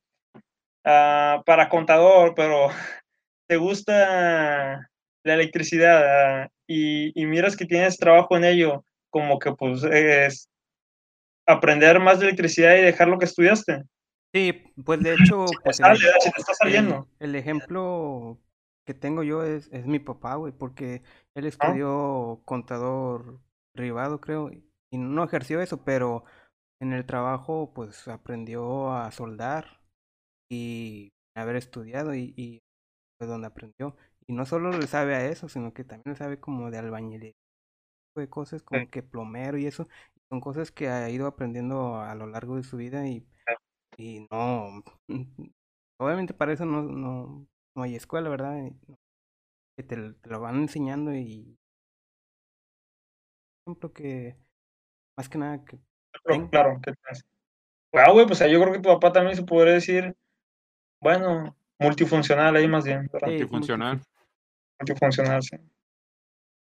ah, para contador, pero te gusta la electricidad ah, y, y miras que tienes trabajo en ello, como que pues es aprender más de electricidad y dejar lo que estudiaste. Sí, pues de hecho, Si pues sale, el- ¿verdad? si te está El, saliendo. el ejemplo que tengo yo es, es mi papá, güey, porque él estudió contador privado, creo, y no ejerció eso, pero en el trabajo, pues aprendió a soldar y haber estudiado y, y fue donde aprendió. Y no solo le sabe a eso, sino que también le sabe como de albañilería, de cosas como que plomero y eso. Son cosas que ha ido aprendiendo a lo largo de su vida y, y no, obviamente para eso no, no, no hay escuela, ¿verdad? Que te, lo van enseñando y ejemplo que más que nada que Ten- claro, ¿qué tienes? Ah, güey, pues yo creo que tu papá también se podría decir, bueno, multifuncional ahí más bien, Multifuncional. Multifuncional, sí.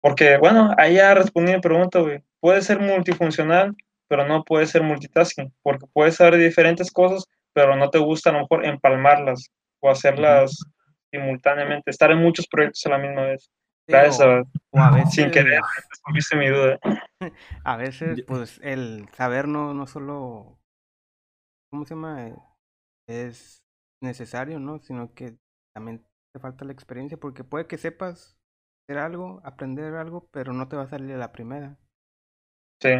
Porque, bueno, ahí ya respondí mi pregunta, güey. Puede ser multifuncional, pero no puede ser multitasking, porque puedes saber diferentes cosas, pero no te gusta a lo mejor empalmarlas o hacerlas simultáneamente, estar en muchos proyectos a la misma vez. Sí, Gracias, o, a- o a veces, sin querer, respondiste mi duda. a veces, pues, el saber no, no solo, ¿cómo se llama? Es necesario, ¿no? Sino que también te falta la experiencia, porque puede que sepas algo, aprender algo, pero no te va a salir a la primera. Sí.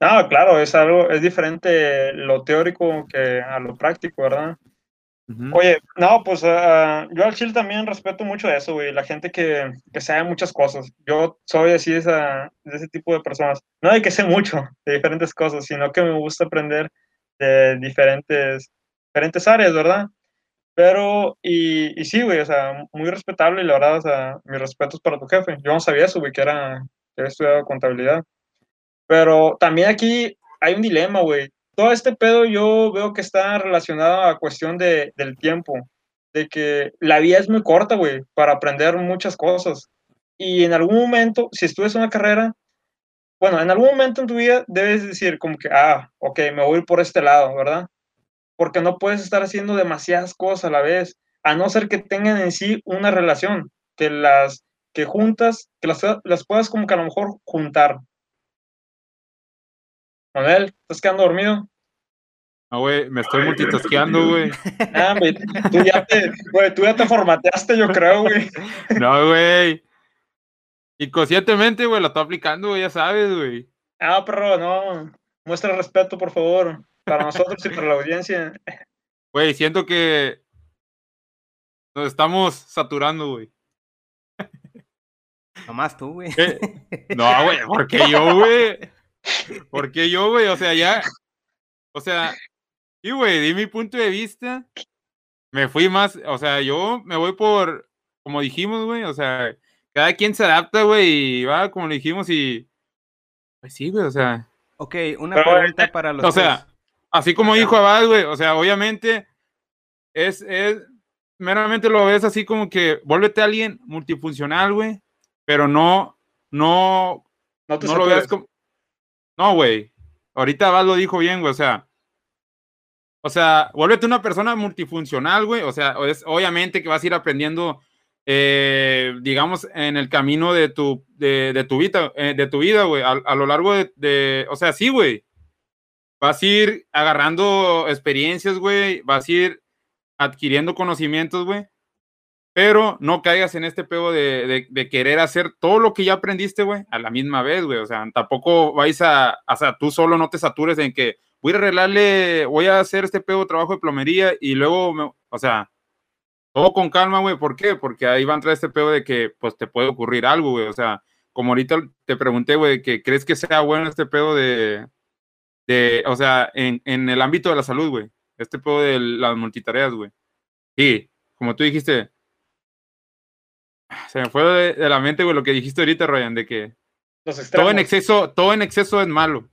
No, claro, es algo, es diferente lo teórico que a lo práctico, ¿verdad? Oye, no, pues ah, yo al Chile también respeto mucho eso, güey, la gente que, que sabe muchas cosas. Yo soy así de, esa, de ese tipo de personas. No de que sé mucho de diferentes cosas, sino que me gusta aprender de diferentes, diferentes áreas, ¿verdad? Pero, y, y sí, güey, o sea, muy respetable y la verdad, o sea, mis respetos para tu jefe. Yo no sabía eso, güey, que era, que había estudiado contabilidad. Pero también aquí hay un dilema, güey. Todo este pedo yo veo que está relacionado a cuestión de, del tiempo, de que la vida es muy corta, güey, para aprender muchas cosas. Y en algún momento, si estudias una carrera, bueno, en algún momento en tu vida debes decir como que, ah, ok, me voy por este lado, ¿verdad? Porque no puedes estar haciendo demasiadas cosas a la vez, a no ser que tengan en sí una relación, que las que juntas, que las, las puedas como que a lo mejor juntar. Manuel, ¿estás quedando dormido? No, güey, me estoy multitasqueando, güey. Ah, güey, tú ya te, güey, tú ya te formateaste, yo creo, güey. No, güey. Inconscientemente, güey, lo estoy aplicando, güey, ya sabes, güey. Ah, perro, no. Muestra respeto, por favor, para nosotros y para la audiencia. Güey, siento que nos estamos saturando, güey. Nomás tú, güey. Eh, No, güey, ¿por qué yo, güey? ¿Por qué yo, güey? O sea, ya. O sea, sí, güey, di mi punto de vista. Me fui más, o sea, yo me voy por, como dijimos, güey, o sea, cada quien se adapta, güey, y va como dijimos y. Pues sí, güey, o sea. Ok, una Pero, pregunta para los O sea, tres. Así como dijo Abad, güey, o sea, obviamente es, es, meramente lo ves así como que vuélvete alguien multifuncional, güey, pero no, no, No te no lo veas como. No, güey. Ahorita Abad lo dijo bien, güey, o sea. O sea, vuélvete una persona multifuncional, güey. O sea, es, obviamente que vas a ir aprendiendo, eh, digamos, en el camino de tu, de, de tu vida, eh, de tu vida, güey, a, a lo largo de, de, o sea, sí, güey. Vas a ir agarrando experiencias, güey. Vas a ir adquiriendo conocimientos, güey. Pero no caigas en este pego de, de, querer hacer todo lo que ya aprendiste, güey, a la misma vez, güey. O sea, tampoco vais a, o sea, tú solo no te satures en que voy a arreglarle, voy a hacer este pedo trabajo de plomería y luego, o sea, todo con calma, güey. ¿Por qué? Porque ahí va a entrar este pedo de que, pues, te puede ocurrir algo, güey. O sea, como ahorita te pregunté, güey, que crees que sea bueno este pedo de, de o sea, en, en el ámbito de la salud, güey. Este pedo de las multitareas, güey. Sí, como tú dijiste, se me fue de, de la mente, güey, lo que dijiste ahorita, Ryan, de que todo en exceso, todo en exceso es malo.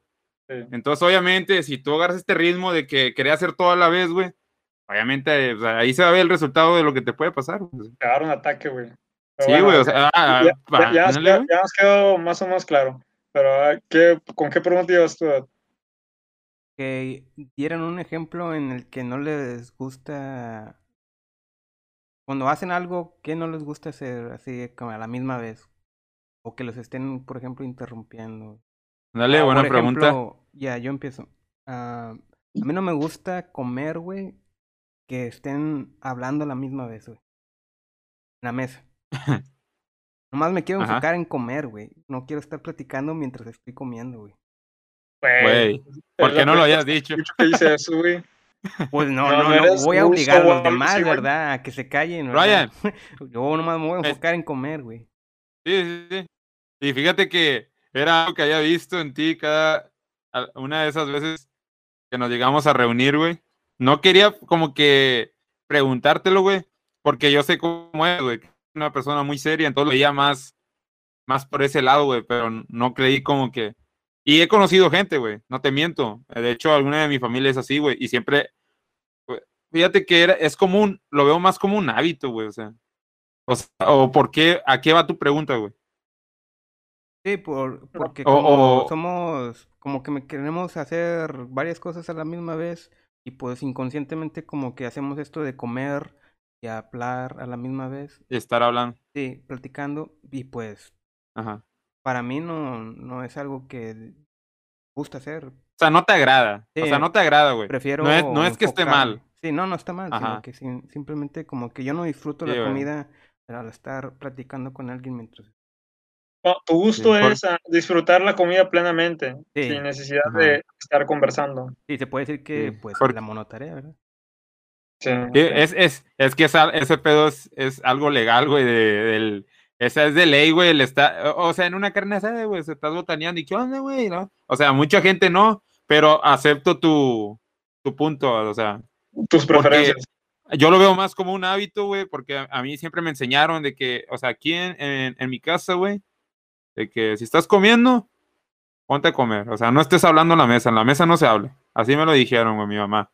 Sí. Entonces, obviamente, si tú agarras este ritmo de que quería hacer todo a la vez, güey, obviamente, o sea, ahí se va a ver el resultado de lo que te puede pasar. güey. Te agarra un ataque, güey. Pero Sí, bueno, güey, o sea, ah, ya, ya- ya nos quedó, ya nos quedó más o menos claro. Pero, ah, ¿qué, ¿con qué pregunta ibas tú? Que dieran un ejemplo en el que no les gusta cuando hacen algo que no les gusta hacer así como a la misma vez o que los estén por ejemplo interrumpiendo. Dale, Ah, buena por pregunta. ejemplo, ya yo empiezo. Ah, a mí no me gusta comer güey que estén hablando a la misma vez güey en la mesa. Nomás me quiero Ajá. enfocar en comer güey. No quiero estar platicando mientras estoy comiendo güey Güey, ¿por es qué no lo hayas dicho? que dice eso, güey. Pues no, No, no, voy a obligar a los demás. ¿verdad? A que se callen, ¿verdad? Ryan. Yo nomás me voy a enfocar en comer, güey. Sí, sí, sí. Y fíjate que era algo que había visto en ti cada una de esas veces que nos llegamos a reunir, güey. No quería como que preguntártelo, güey, porque yo sé cómo es, güey. Una persona muy seria, entonces lo veía más, más por ese lado, güey, pero no creí como que... Y he conocido gente, güey, no te miento. De hecho, alguna de mi familia es así, güey, y siempre... Fíjate que era, es común, lo veo más como un hábito, güey, o sea. O, sea, o por qué, ¿a qué va tu pregunta, güey? Sí, por, porque O- como o- somos, como que me queremos hacer varias cosas a la misma vez y pues inconscientemente como que hacemos esto de comer y hablar a la misma vez. Y estar hablando. Sí, platicando. Y pues, Ajá. Para mí no, no es algo que gusta hacer. O sea, no te agrada. O sea, Sí, no te agrada, güey. Prefiero No es, no es que esté mal. Sí, no, no está mal, sino Ajá. que sim- simplemente como que yo no disfruto Sí, la güey. comida al estar platicando con alguien mientras... No, tu gusto por- es ah, disfrutar la comida plenamente, Sí. sin necesidad Ajá. de estar conversando. Sí, se puede decir que Sí, pues porque- la monotarea, ¿verdad? Sí. Sí, es, es, es que esa- ese pedo es, es algo legal, güey, de, del, esa es de ley, güey, el está, o sea, en una carne asada, güey, se estás botaneando y qué onda, güey, ¿no? O sea, mucha gente no, pero acepto tu, tu punto, o sea, Tus preferencias. yo lo veo más como un hábito, güey, porque a, a mí siempre me enseñaron de que, o sea, aquí en, en, en mi casa, güey, de que si estás comiendo, ponte a comer, o sea, no estés hablando en la mesa, en la mesa no se habla, así me lo dijeron, güey, mi mamá.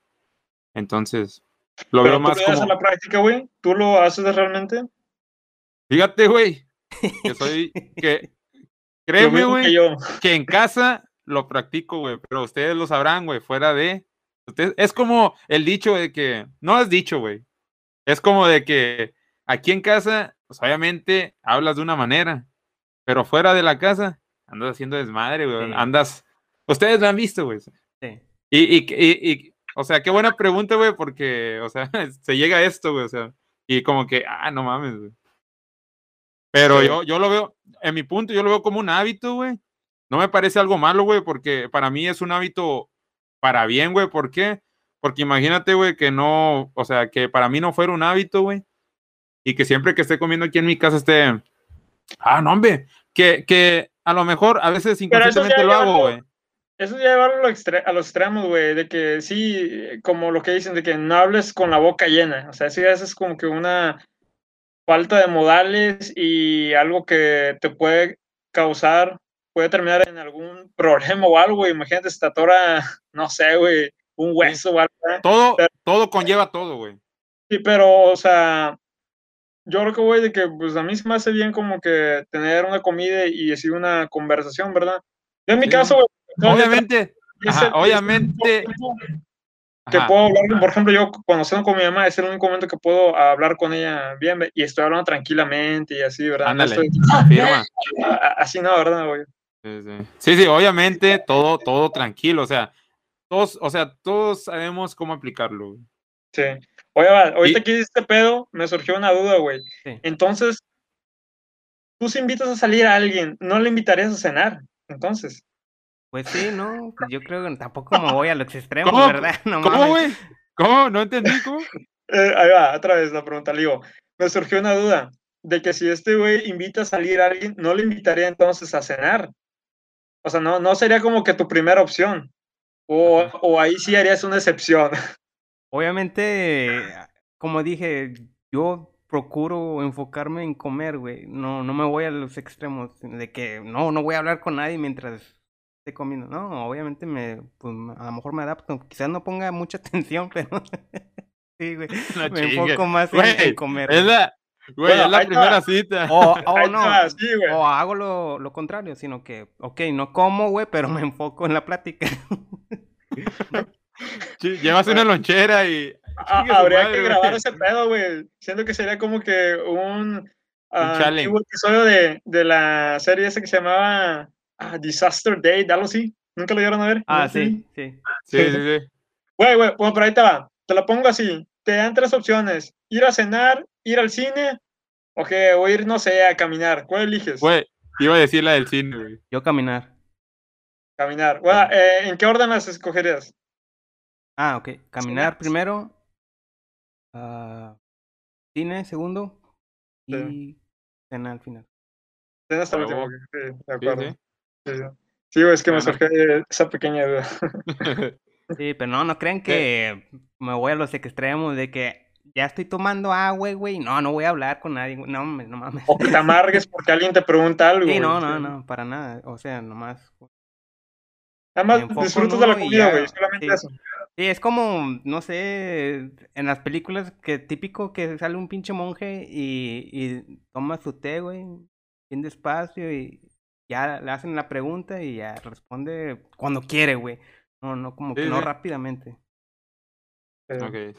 Entonces, lo Pero veo tú más lo das a como... la práctica, güey. ¿Tú lo haces realmente? Fíjate, güey, que soy, que, créeme, que güey, que en casa lo practico, güey, pero ustedes lo sabrán, güey, fuera de, ustedes, es como el dicho de que, no has dicho, güey, es como de que aquí en casa, pues obviamente hablas de una manera, pero fuera de la casa andas haciendo desmadre, güey, Sí. andas, ustedes lo han visto, güey, Sí. y, y, y, y, o sea, qué buena pregunta, güey, porque, o sea, se llega a esto, güey, o sea, y como que, ah, no mames, güey. Pero Sí. yo, yo lo veo, en mi punto, yo lo veo como un hábito, güey. No me parece algo malo, güey, porque para mí es un hábito para bien, güey. ¿Por qué? Porque imagínate, güey, que no, o sea, que para mí no fuera un hábito, güey. Y que siempre que esté comiendo aquí en mi casa esté, ah, no, hombre, que, que a lo mejor a veces inconscientemente lo hago, güey. Eso ya llevarlo a, los extremos, güey, de que sí, como lo que dicen, de que no hables con la boca llena. O sea, eso ya es como que una falta de modales y algo que te puede causar, puede terminar en algún problema o algo. Imagínate, se te atora, no sé, güey, un hueso o algo. ¿eh? Todo, Pero- todo conlleva todo, güey. Sí, pero, o sea, yo creo que, güey, de que, pues, a mí se me hace bien como que tener una comida y así una conversación, ¿verdad? Yo en mi Sí. caso, güey, Obviamente, ajá, obviamente, que ajá, puedo hablar, por ejemplo, yo cuando ceno con mi mamá es el único momento que puedo hablar con ella bien y estoy hablando tranquilamente y así, ¿verdad? No ándale, estoy- así no, ¿verdad, güey? Sí, sí. Sí, sí, obviamente todo, todo tranquilo, o sea, todos, o sea, todos sabemos cómo aplicarlo. güey. Sí. Oye, va, ahorita Y- que hice este pedo, me surgió una duda, güey. Sí. Entonces, tú si invitas a salir a alguien, ¿no le invitarías a cenar? Entonces. Pues sí, no, pues yo creo que tampoco me voy a los extremos, ¿Cómo? ¿verdad? No ¿Cómo, güey? ¿Cómo? No entendí, ¿cómo? Eh, ahí va, otra vez la pregunta, le digo, me surgió una duda de que si este güey invita a salir a alguien, ¿no le invitaría entonces a cenar? O sea, no, no sería como que tu primera opción. O, o ahí sí harías una excepción. Obviamente, como dije, yo procuro enfocarme en comer, güey. No, no me voy a los extremos de que no, no voy a hablar con nadie mientras esté comiendo. No, obviamente me, pues, a lo mejor me adapto. Quizás no ponga mucha atención, pero sí, güey. No Me enfoco más en, comer. Es güey. la, güey, Bueno, es la primera cita. O, no, va, sí, güey. o hago lo, lo contrario, sino que, ok, no como, güey, pero me enfoco en la plática. Sí, Llevas una lonchera y. A- habría madre, que güey. grabar ese pedo, güey. Siento que sería como que un, ah, challenge. antiguo episodio de, de la serie esa que se llamaba ah, Disaster Date, algo así. ¿Nunca lo llegaron a ver? Ah, sí, sí. Sí, sí, sí. Güey, güey, bueno, pero ahí te va. Te lo pongo así. Te dan tres opciones. Ir a cenar, ir al cine, o, que, o ir, no sé, a caminar. ¿Cuál eliges? Güey, iba a decir la del cine, güey. Yo caminar. Caminar. Bueno, eh, ¿En qué orden las escogerías? Ah, ok. Caminar Cenar. primero. ah, cine segundo. Sí. Y cena al final. Cena hasta el último. Sí, de Sí, acuerdo. Sí. Es que me surgió esa pequeña duda. Sí, pero no, no crean que me voy a los extremos de que ya estoy tomando agua, güey. No, no voy a hablar con nadie. güey. No, no mames. O que te amargues porque alguien te pregunta algo. Sí, güey. no, no, no, para nada. O sea, nomás. Enfoco en disfrutas de la comida, ya, güey. Solamente sí. eso. Sí, es como, no sé, en las películas que típico que sale un pinche monje y, y toma su té, güey, bien despacio y ya le hacen la pregunta y ya responde cuando quiere, güey. No, no, como que Sí, no rápidamente. Ok.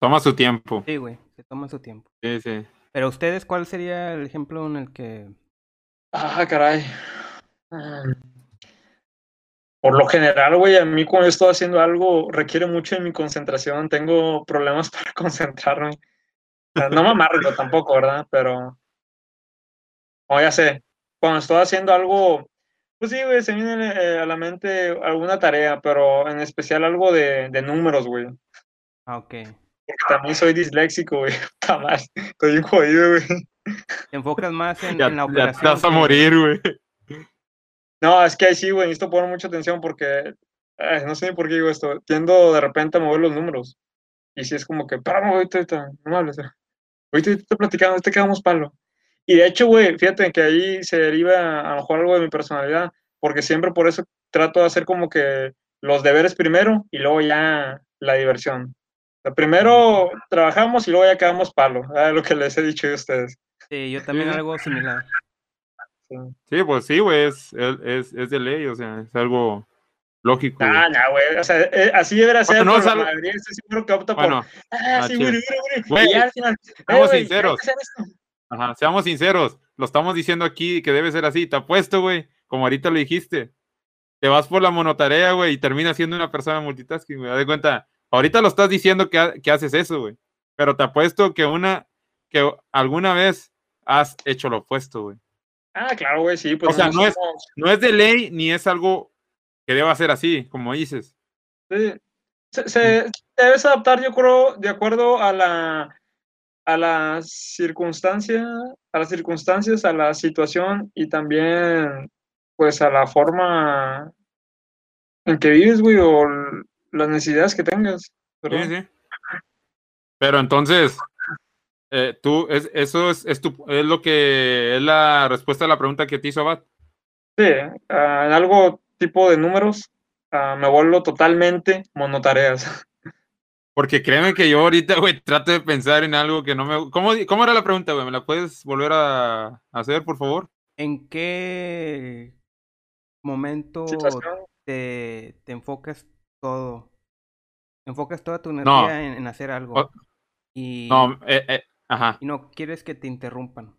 Toma su tiempo. Sí, güey, se toma su tiempo. Sí, sí. Pero ustedes, ¿cuál sería el ejemplo en el que... Ah, caray. Por lo general, güey, a mí cuando estoy haciendo algo requiere mucho de mi concentración. Tengo problemas para concentrarme. No me amargo tampoco, ¿verdad? Pero... O ya sé, cuando estoy haciendo algo, pues sí, güey, se viene eh, a la mente alguna tarea, pero en especial algo de, de números, güey. Ah, ok. También soy disléxico, güey. Madre, Estoy bien jodido, güey. Te enfocas más en, Ya, en la ya te operación. vas a morir, güey. No, es que ahí sí, güey, necesito poner mucha atención porque eh, no sé ni por qué digo esto. Tiendo de repente a mover los números. Y si es como que, güey, ahorita, ahorita, no me hables. Ahorita te estoy platicando, ahorita quedamos palo. Y de hecho, güey, fíjate que ahí se deriva a lo mejor algo de mi personalidad, porque siempre por eso trato de hacer como que los deberes primero y luego ya la diversión. O sea, primero trabajamos y luego ya quedamos palo. Lo que les he dicho a ustedes. Sí, yo también Sí. algo similar. Sí. Sí, pues sí, güey, es, es, es- de ley, o sea, es algo lógico. Ah, no, güey. O sea, eh, así debería ser, Bueno, no, pero mayoría estoy seguro que opta por Bueno, Ah, Ah, sí, güey, güey, eh, seamos güey, sinceros. Ajá, seamos sinceros, lo estamos diciendo aquí que debe ser así. Te apuesto, güey, como ahorita lo dijiste. Te vas por la monotarea, güey, y terminas siendo una persona multitasking, güey. Haz de cuenta, ahorita lo estás diciendo que, ha- que haces eso, güey. Pero te apuesto que una, que alguna vez has hecho lo opuesto, güey. Ah, claro, güey, sí. Pues O sea, no es- No es de ley ni es algo que deba ser así, como dices. sí. Se, se- debes adaptar, yo creo, de acuerdo a la a la circunstancia, a las circunstancias, a la situación y también, pues, a la forma en que vives, güey, o las necesidades que tengas. Sí, sí. Pero entonces, eh, tú, es, eso es, es, tu- es lo que es la respuesta a la pregunta que te hizo Abad. Sí, ah, en algo tipo de números, ah, me vuelvo totalmente monotareas. Porque créeme que yo ahorita, güey, trato de pensar en algo que no me... ¿Cómo, cómo era la pregunta, güey? ¿Me la puedes volver a hacer, por favor? ¿En qué momento te, te enfocas todo? Enfocas toda tu energía en, en hacer algo. O- y, No, eh, eh, ajá. y no quieres que te interrumpan.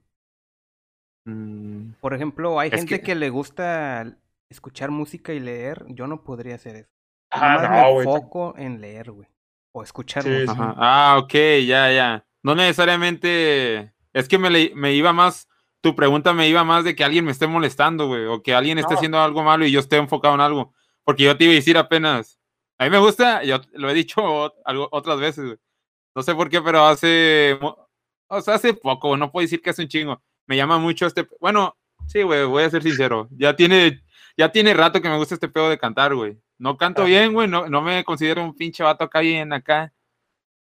Mm, Por ejemplo, hay Es gente que- que... le gusta escuchar música y leer. Yo no podría hacer eso. Ah, Nada más no, me enfoco en leer, güey. O escuchar Sí, música. sí. ajá. Ah, ok, ya, ya. No necesariamente... Es que me, le- me iba más... Tu pregunta me iba más de que alguien me esté molestando, güey, o que alguien esté No. haciendo algo malo y yo esté enfocado en algo. Porque yo te iba a decir apenas... A mí me gusta, yo lo he dicho algo, otras veces, güey. No sé por qué, pero hace... O sea, hace poco, no puedo decir que hace un chingo. Me llama mucho este... Bueno, sí, güey, voy a ser sincero. Ya tiene, ya tiene rato que me gusta este pedo de cantar, güey. No canto Ah. bien, güey, no, no me considero un pinche vato acá bien acá.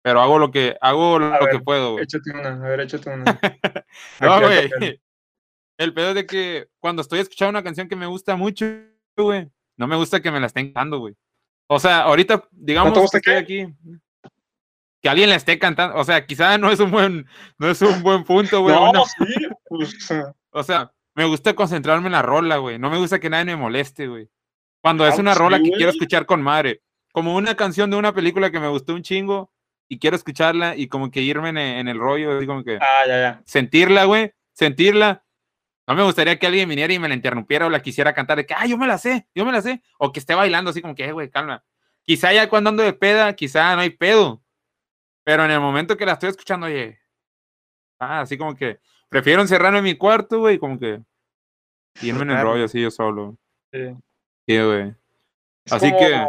Pero hago lo que, hago lo, ver, que puedo, güey. Échate una, a ver, échate una. No, güey. El pedo es de que cuando estoy escuchando una canción que me gusta mucho, güey, no me gusta que me la estén cantando, güey. O sea, ahorita, digamos que estoy aquí, que alguien la esté cantando, o sea, quizá no es un buen, no es un buen punto, güey. No, una- sí, pues, o sea, me gusta concentrarme en la rola, güey. No me gusta que nadie me moleste, güey. Cuando es Ah, una rola que quiero escuchar con madre. Como una canción de una película que me gustó un chingo y quiero escucharla y como que irme en, e- en el rollo, así como que ah, ya, ya. sentirla, güey, sentirla. No me gustaría que alguien viniera y me la interrumpiera o la quisiera cantar de que, ah, yo me la sé, yo me la sé. O que esté bailando así como que, "Eh, güey, calma. Quizá ya cuando ando de peda, quizá no hay pedo. Pero en el momento que la estoy escuchando, oye, ah, así como que prefiero encerrarme en mi cuarto, güey, como que irme en el rollo así yo solo. Sí. Sí, güey. Así como- que,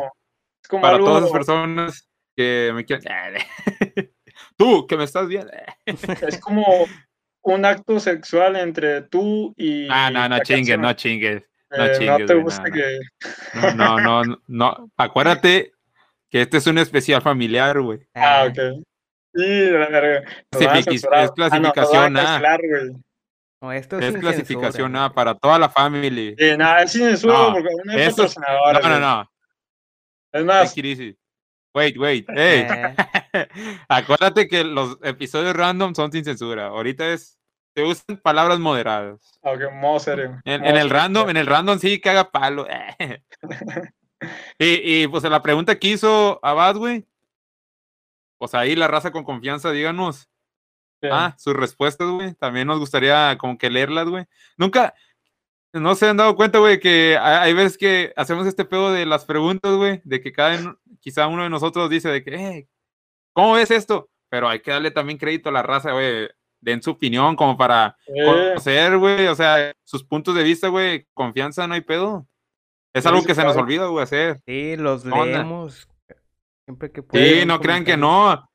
como Para algo- todas las personas que me quieran. Tú, que me estás viendo. es como un acto sexual entre tú y. Ah, no, no chingues, no chingues. no Eh, chingues, te güey, gusta no, que. No, no, no, no, no. Acuérdate que este es un especial familiar, güey. Ah, ok. Sí, la verga. Clasific- es Ah, no, clasificación van a. No, esto es, Es clasificación censura, A para toda la familia. Sí, nada, es sin censura No, porque no hay eso- patrocinadores, No, no, güey. no. Es más. Wait, wait. Hey. Eh, Acuérdate que los episodios random son sin censura. Ahorita es. Se usan palabras moderadas. aunque modo serio. En, modo en el serio. random, en el random sí que haga palo. y, y pues la pregunta que hizo Abad, güey. Pues ahí la raza con confianza, díganos. Sí. Ah, sus respuestas, güey. También nos gustaría como que leerlas, güey. Nunca, no se han dado cuenta, güey, que hay veces que hacemos este pedo de las preguntas, güey, de que cada, quizá uno de nosotros dice de que, eh, ¿cómo ves esto? Pero hay que darle también crédito a la raza, güey. Den su opinión como para Eh, conocer, güey, o sea, sus puntos de vista, güey. Confianza, no hay pedo. Es algo que se nos olvida, güey, hacer. Sí, los leemos siempre que Sí, pueden. no crean que no.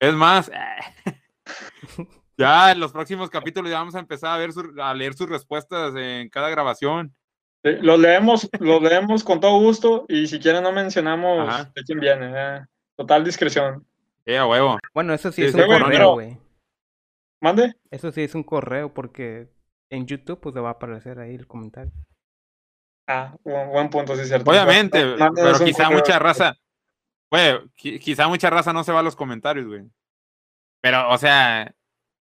Es más, ya en los próximos capítulos ya vamos a empezar a ver su- a leer sus respuestas en cada grabación. sí, los leemos, los leemos con todo gusto y si quieren no mencionamos Ajá. de quién viene. eh. Total discreción. Eh, a huevo. Bueno, eso sí Sí, es sí, un güey, correo, güey. ¿Mande? Eso sí es un correo porque en YouTube pues le va a aparecer ahí el comentario. Ah, buen, buen punto, sí es cierto. Obviamente, pero quizá correo. mucha raza, güey, qui- quizá mucha raza no se va a los comentarios, güey. Pero, o sea,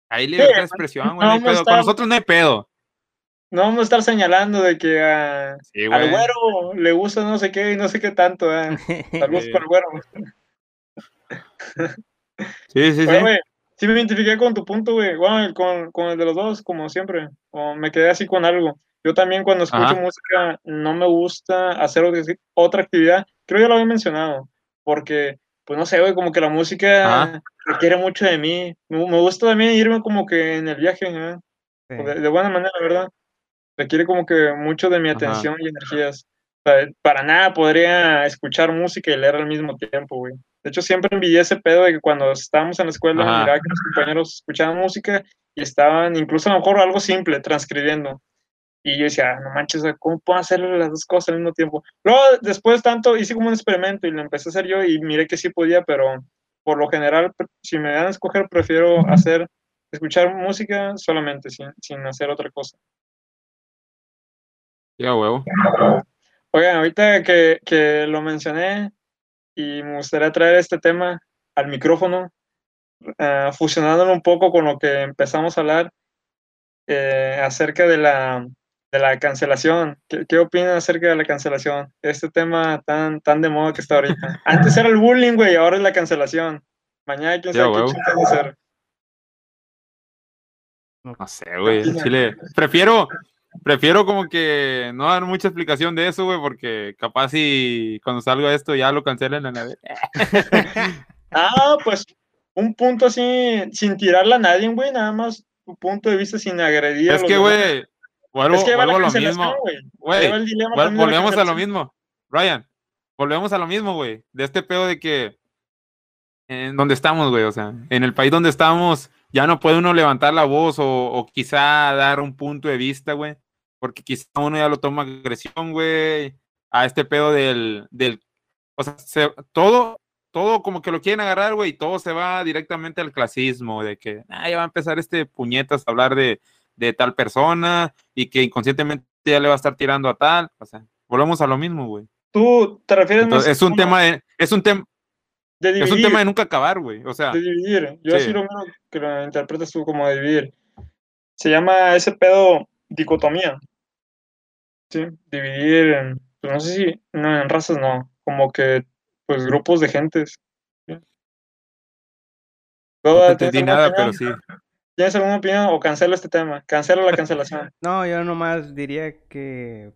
hay libertad de expresión, güey, no a. Con nosotros no hay pedo. No vamos a estar señalando de que Sí, al güero le gusta no sé qué y no sé qué tanto. eh. Saludos Sí. con el güero. Sí, sí, sí. Oye, güey, sí me identifiqué con tu punto, güey. Bueno, con, con el de los dos, como siempre. O me quedé así con algo. Yo también cuando escucho Ajá. música no me gusta hacer otra- otra actividad. Creo que ya lo había mencionado. Porque, pues no sé, güey, como que la música Ajá. requiere mucho de mí. Me, me gusta también irme como que en el viaje, ¿eh? Sí. de, de buena manera, ¿verdad? Requiere como que mucho de mi Ajá. atención y energías. O sea, para nada podría escuchar música y leer al mismo tiempo, güey. De hecho, siempre envidié ese pedo de que cuando estábamos en la escuela, Ajá. miraba que los compañeros escuchaban música y estaban, incluso a lo mejor algo simple, transcribiendo. Y yo decía, "Ah, no manches, ¿cómo puedo hacer las dos cosas al mismo tiempo? Luego, después tanto, hice como un experimento y lo empecé a hacer yo y miré que sí podía, pero por lo general, si me dan a escoger, prefiero hacer, escuchar música solamente, sin, sin hacer otra cosa. Sí, a huevo. Oigan, ahorita que, que lo mencioné y me gustaría traer este tema al micrófono, eh, fusionándolo un poco con lo que empezamos a hablar eh, acerca de la, de la cancelación. ¿Qué, qué opinan acerca de la cancelación? Este tema tan, tan de moda que está ahorita. Antes era el bullying, güey, ahora es la cancelación. Mañana quién sabe qué huevo. chingados hacer. No sé, güey. opinas? Chile. Prefiero, prefiero como que no dar mucha explicación de eso, güey, porque capaz si cuando salga esto ya lo cancelen a la vez. Ah, pues un punto así, sin tirarla a nadie, güey, nada más un punto de vista sin agredir. a Es los que, güey, vuelvo, es que vuelvo a lo mismo. güey. Volvemos a lo mismo. Ryan, volvemos a lo mismo, güey. De este pedo de que en donde estamos, güey, o sea, en el país donde estamos, ya no puede uno levantar la voz o, o quizá dar un punto de vista, güey, porque quizá uno ya lo toma agresión, güey, a este pedo del, del o sea, se- todo, todo como que lo quieren agarrar, güey, y todo se va directamente al clasismo, de que, ah, ya va a empezar este puñetas a hablar de, de tal persona y que inconscientemente ya le va a estar tirando a tal, o sea, volvemos a lo mismo, güey. Tú te refieres más Entonces, es un tema de, es un tema, de es un tema de nunca acabar, güey. O sea, de dividir. Yo sí. así lo miro que lo interpretas tú como dividir. Se llama ese pedo dicotomía. Sí, dividir en, pues no sé si, no, en razas no, como que, pues grupos de gentes. ¿sí? no ¿Tú, te ¿Tienes entendí nada, opinión? pero sí. ¿Tienes alguna opinión o cancelo este tema? Cancelo la cancelación. No, yo nomás diría que.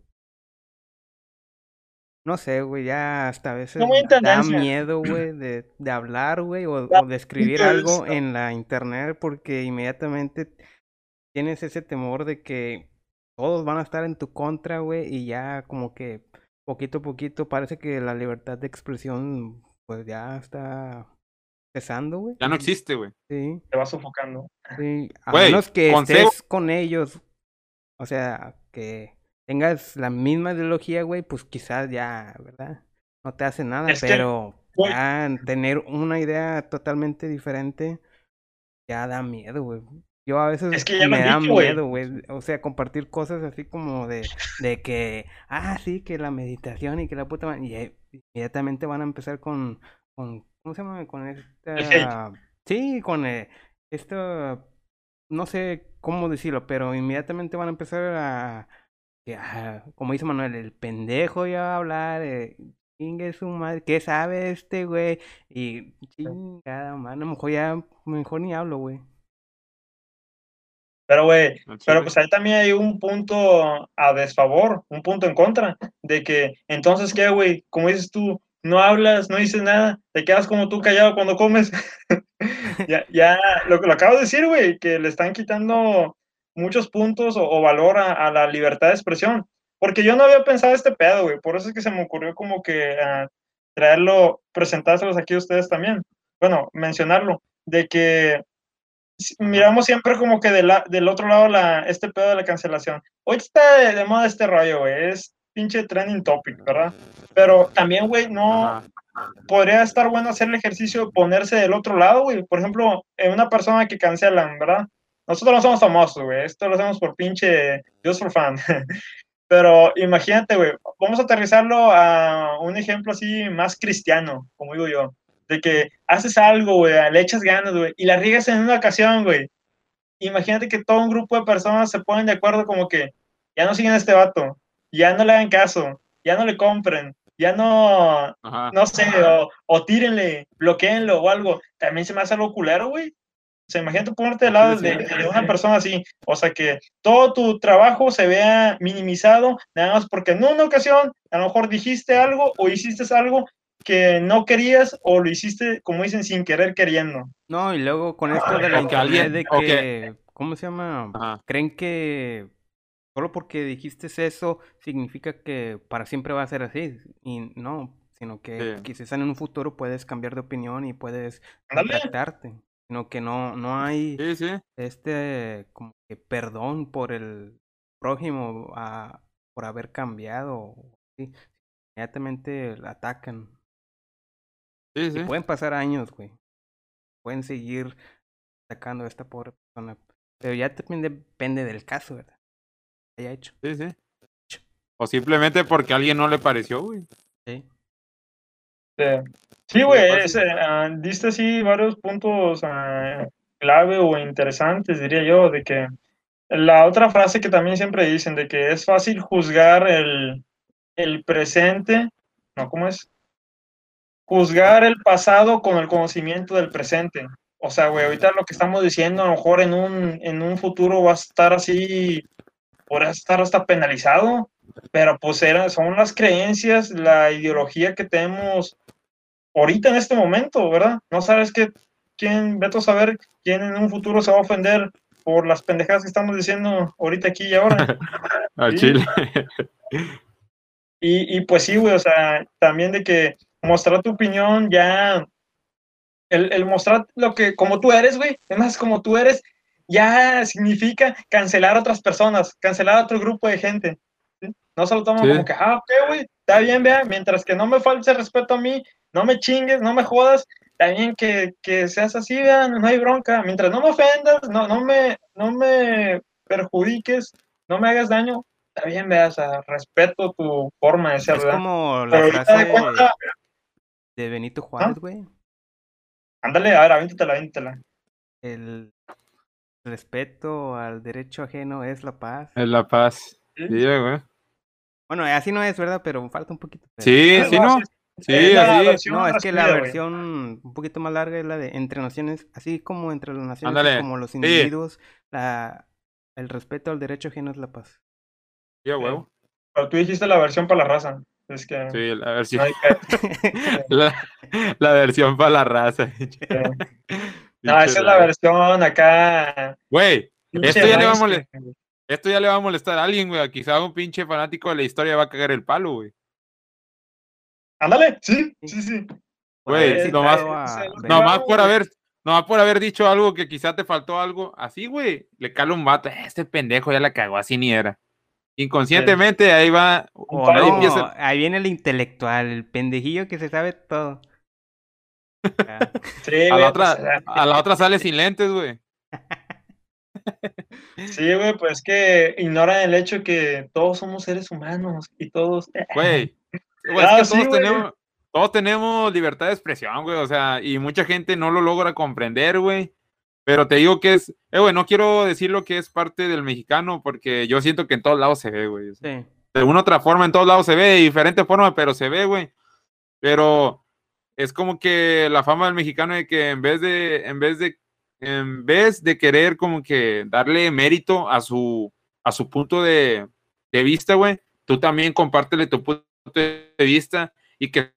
No sé, güey, ya hasta a veces da miedo, güey, de, de hablar, güey, o, o de escribir algo en la internet porque inmediatamente tienes ese temor de que todos van a estar en tu contra, güey, y ya como que poquito a poquito parece que la libertad de expresión pues ya está cesando, güey. Ya no existe, güey. Sí. Te vas sofocando. Sí, a menos que consejo- estés con ellos, o sea, que tengas la misma ideología, güey, pues quizás ya, ¿verdad? No te hace nada, Es pero ya tener una idea totalmente diferente ya da miedo, güey. Yo a veces Es que ya lo me da dicho, miedo, güey. O sea, compartir cosas así como de, de que, ah, sí, que la meditación y que la puta madre. Y inmediatamente van a empezar con, con ¿cómo se llama? Con esta. Sí, con eh, esta. No sé cómo decirlo, pero inmediatamente van a empezar a. que, ah, como dice Manuel, el pendejo ya va a hablar. eh, chingue su madre, ¿qué sabe este güey? Y chingada, mano, mejor ya, mejor ni hablo, güey. Pero, güey, pero pues ahí también hay un punto a desfavor, un punto en contra, de que entonces, ¿qué, güey? Como dices tú, no hablas, no dices nada, te quedas como tú callado cuando comes. ya, ya, lo que lo acabo de decir, güey, que le están quitando muchos puntos o, valor a, la libertad de expresión. Porque yo no había pensado este pedo, güey, por eso es que se me ocurrió como que uh, traerlo, presentárselos aquí a ustedes también. Bueno, mencionarlo, de que miramos siempre como que de del otro lado la, este pedo de la cancelación. Hoy está de, moda este rollo, güey. Pinche trending topic, ¿verdad? Pero también, güey, no podría estar bueno hacer el ejercicio de ponerse del otro lado, güey. Por ejemplo, en una persona que cancelan, ¿verdad? Nosotros no somos famosos, güey. Esto lo hacemos por pinche Dios for fan. Pero imagínate, güey, vamos a aterrizarlo a un ejemplo así más cristiano, como digo yo de que haces algo, güey, le echas ganas, güey, y la riegas en una ocasión, güey. Imagínate que todo un grupo de personas se ponen de acuerdo como que ya no siguen a este vato, ya no le hagan caso, ya no le compren, ya no, no sé, o, o, tírenle, bloqueenlo o algo. También se me hace algo culero, güey. O sea, imagínate ponerte del lado de, de, una persona así. O sea, que todo tu trabajo se vea minimizado, nada más porque en una ocasión a lo mejor dijiste algo o hiciste algo que no querías o lo hiciste, como dicen, sin querer queriendo. No, y luego con esto de la internet de que, ¿cómo se llama? Creen que solo porque dijiste eso significa que para siempre va a ser así. Y no, sino que quizás en un futuro puedes cambiar de opinión y puedes adaptarte. Sino que no, no hay este como que perdón por el prójimo a, por haber cambiado. Inmediatamente atacan. Sí, sí. pueden pasar años, güey. Pueden seguir sacando a esta pobre persona. Pero ya también depende del caso, ¿verdad? Haya hecho. Sí, sí. O simplemente porque a alguien no le pareció, güey. Sí. Sí, güey, uh, diste así varios puntos uh, clave o interesantes, diría yo, de que la otra frase que también siempre dicen, de que es fácil juzgar el, el presente, no, ¿cómo es? juzgar el pasado con el conocimiento del presente. O sea, güey, ahorita lo que estamos diciendo, a lo mejor en un, en un futuro va a estar así, podrá estar hasta penalizado, pero pues eran, son las creencias, la ideología que tenemos ahorita en este momento, ¿verdad? No sabes que, quién, veto a saber quién en un futuro se va a ofender por las pendejadas que estamos diciendo ahorita aquí y ahora. Al Chile. Y, y pues sí, güey, o sea, también de que mostrar tu opinión ya, el, mostrar lo que, como tú eres, güey, además como tú eres, ya significa cancelar a otras personas, cancelar a otro grupo de gente. No solo tomo como que, ah, ok, güey, está bien, vea, mientras que no me falte respeto a mí, no me chingues, no me jodas, está bien que, que seas así, vea, no hay bronca, mientras no me ofendas, no, no, me, no me perjudiques, no me hagas daño, está bien, vea, o sea, respeto tu forma de ser, es como la frase de Benito ¿Ah? Juárez, güey. Ándale, a ver, avéntatela, avéntatela. El respeto al derecho ajeno es la paz. Es la paz. Sí, güey. Bueno, así no es, ¿verdad? Pero falta un poquito. Sí, sí, no. Sí, así. No, es que la versión un poquito más larga es la de entre naciones, así como entre las naciones, como los individuos, la, el respeto al derecho ajeno es la paz. Sí, huevo. Pero tú dijiste la versión para la raza. Es que. Sí, la versión. la, versión para la raza. No, esa es la versión acá. Güey, esto ya, le va a molestar, esto ya le va a molestar a alguien, güey. Quizá un pinche fanático de la historia va a cagar el palo, güey. Ándale, sí, sí, sí. Güey, nomás, nomás por haber, nomás por haber dicho algo que quizá te faltó algo, así, güey, le cala un vato, este pendejo ya la cagó, así ni era. Inconscientemente ahí va. Ahí viene el intelectual, el pendejillo que se sabe todo. A, la otra, pues, a la otra sale sin lentes, güey. Sí, güey, pues que ignoran el hecho que todos somos seres humanos y todos. Güey, ah, todos, tenemos, todos tenemos libertad de expresión, güey, o sea, y mucha gente no lo logra comprender, güey. Pero te digo que es, eh, güey, no quiero decir lo que es parte del mexicano, porque yo siento que en todos lados se ve, güey. Sí. De una otra forma, en todos lados se ve, de diferente forma, pero se ve, güey. pero es como que la fama del mexicano de que en vez de, en vez de, en vez de querer como que darle mérito a su, a su punto de, de vista, güey, tú también compártele tu punto de vista y que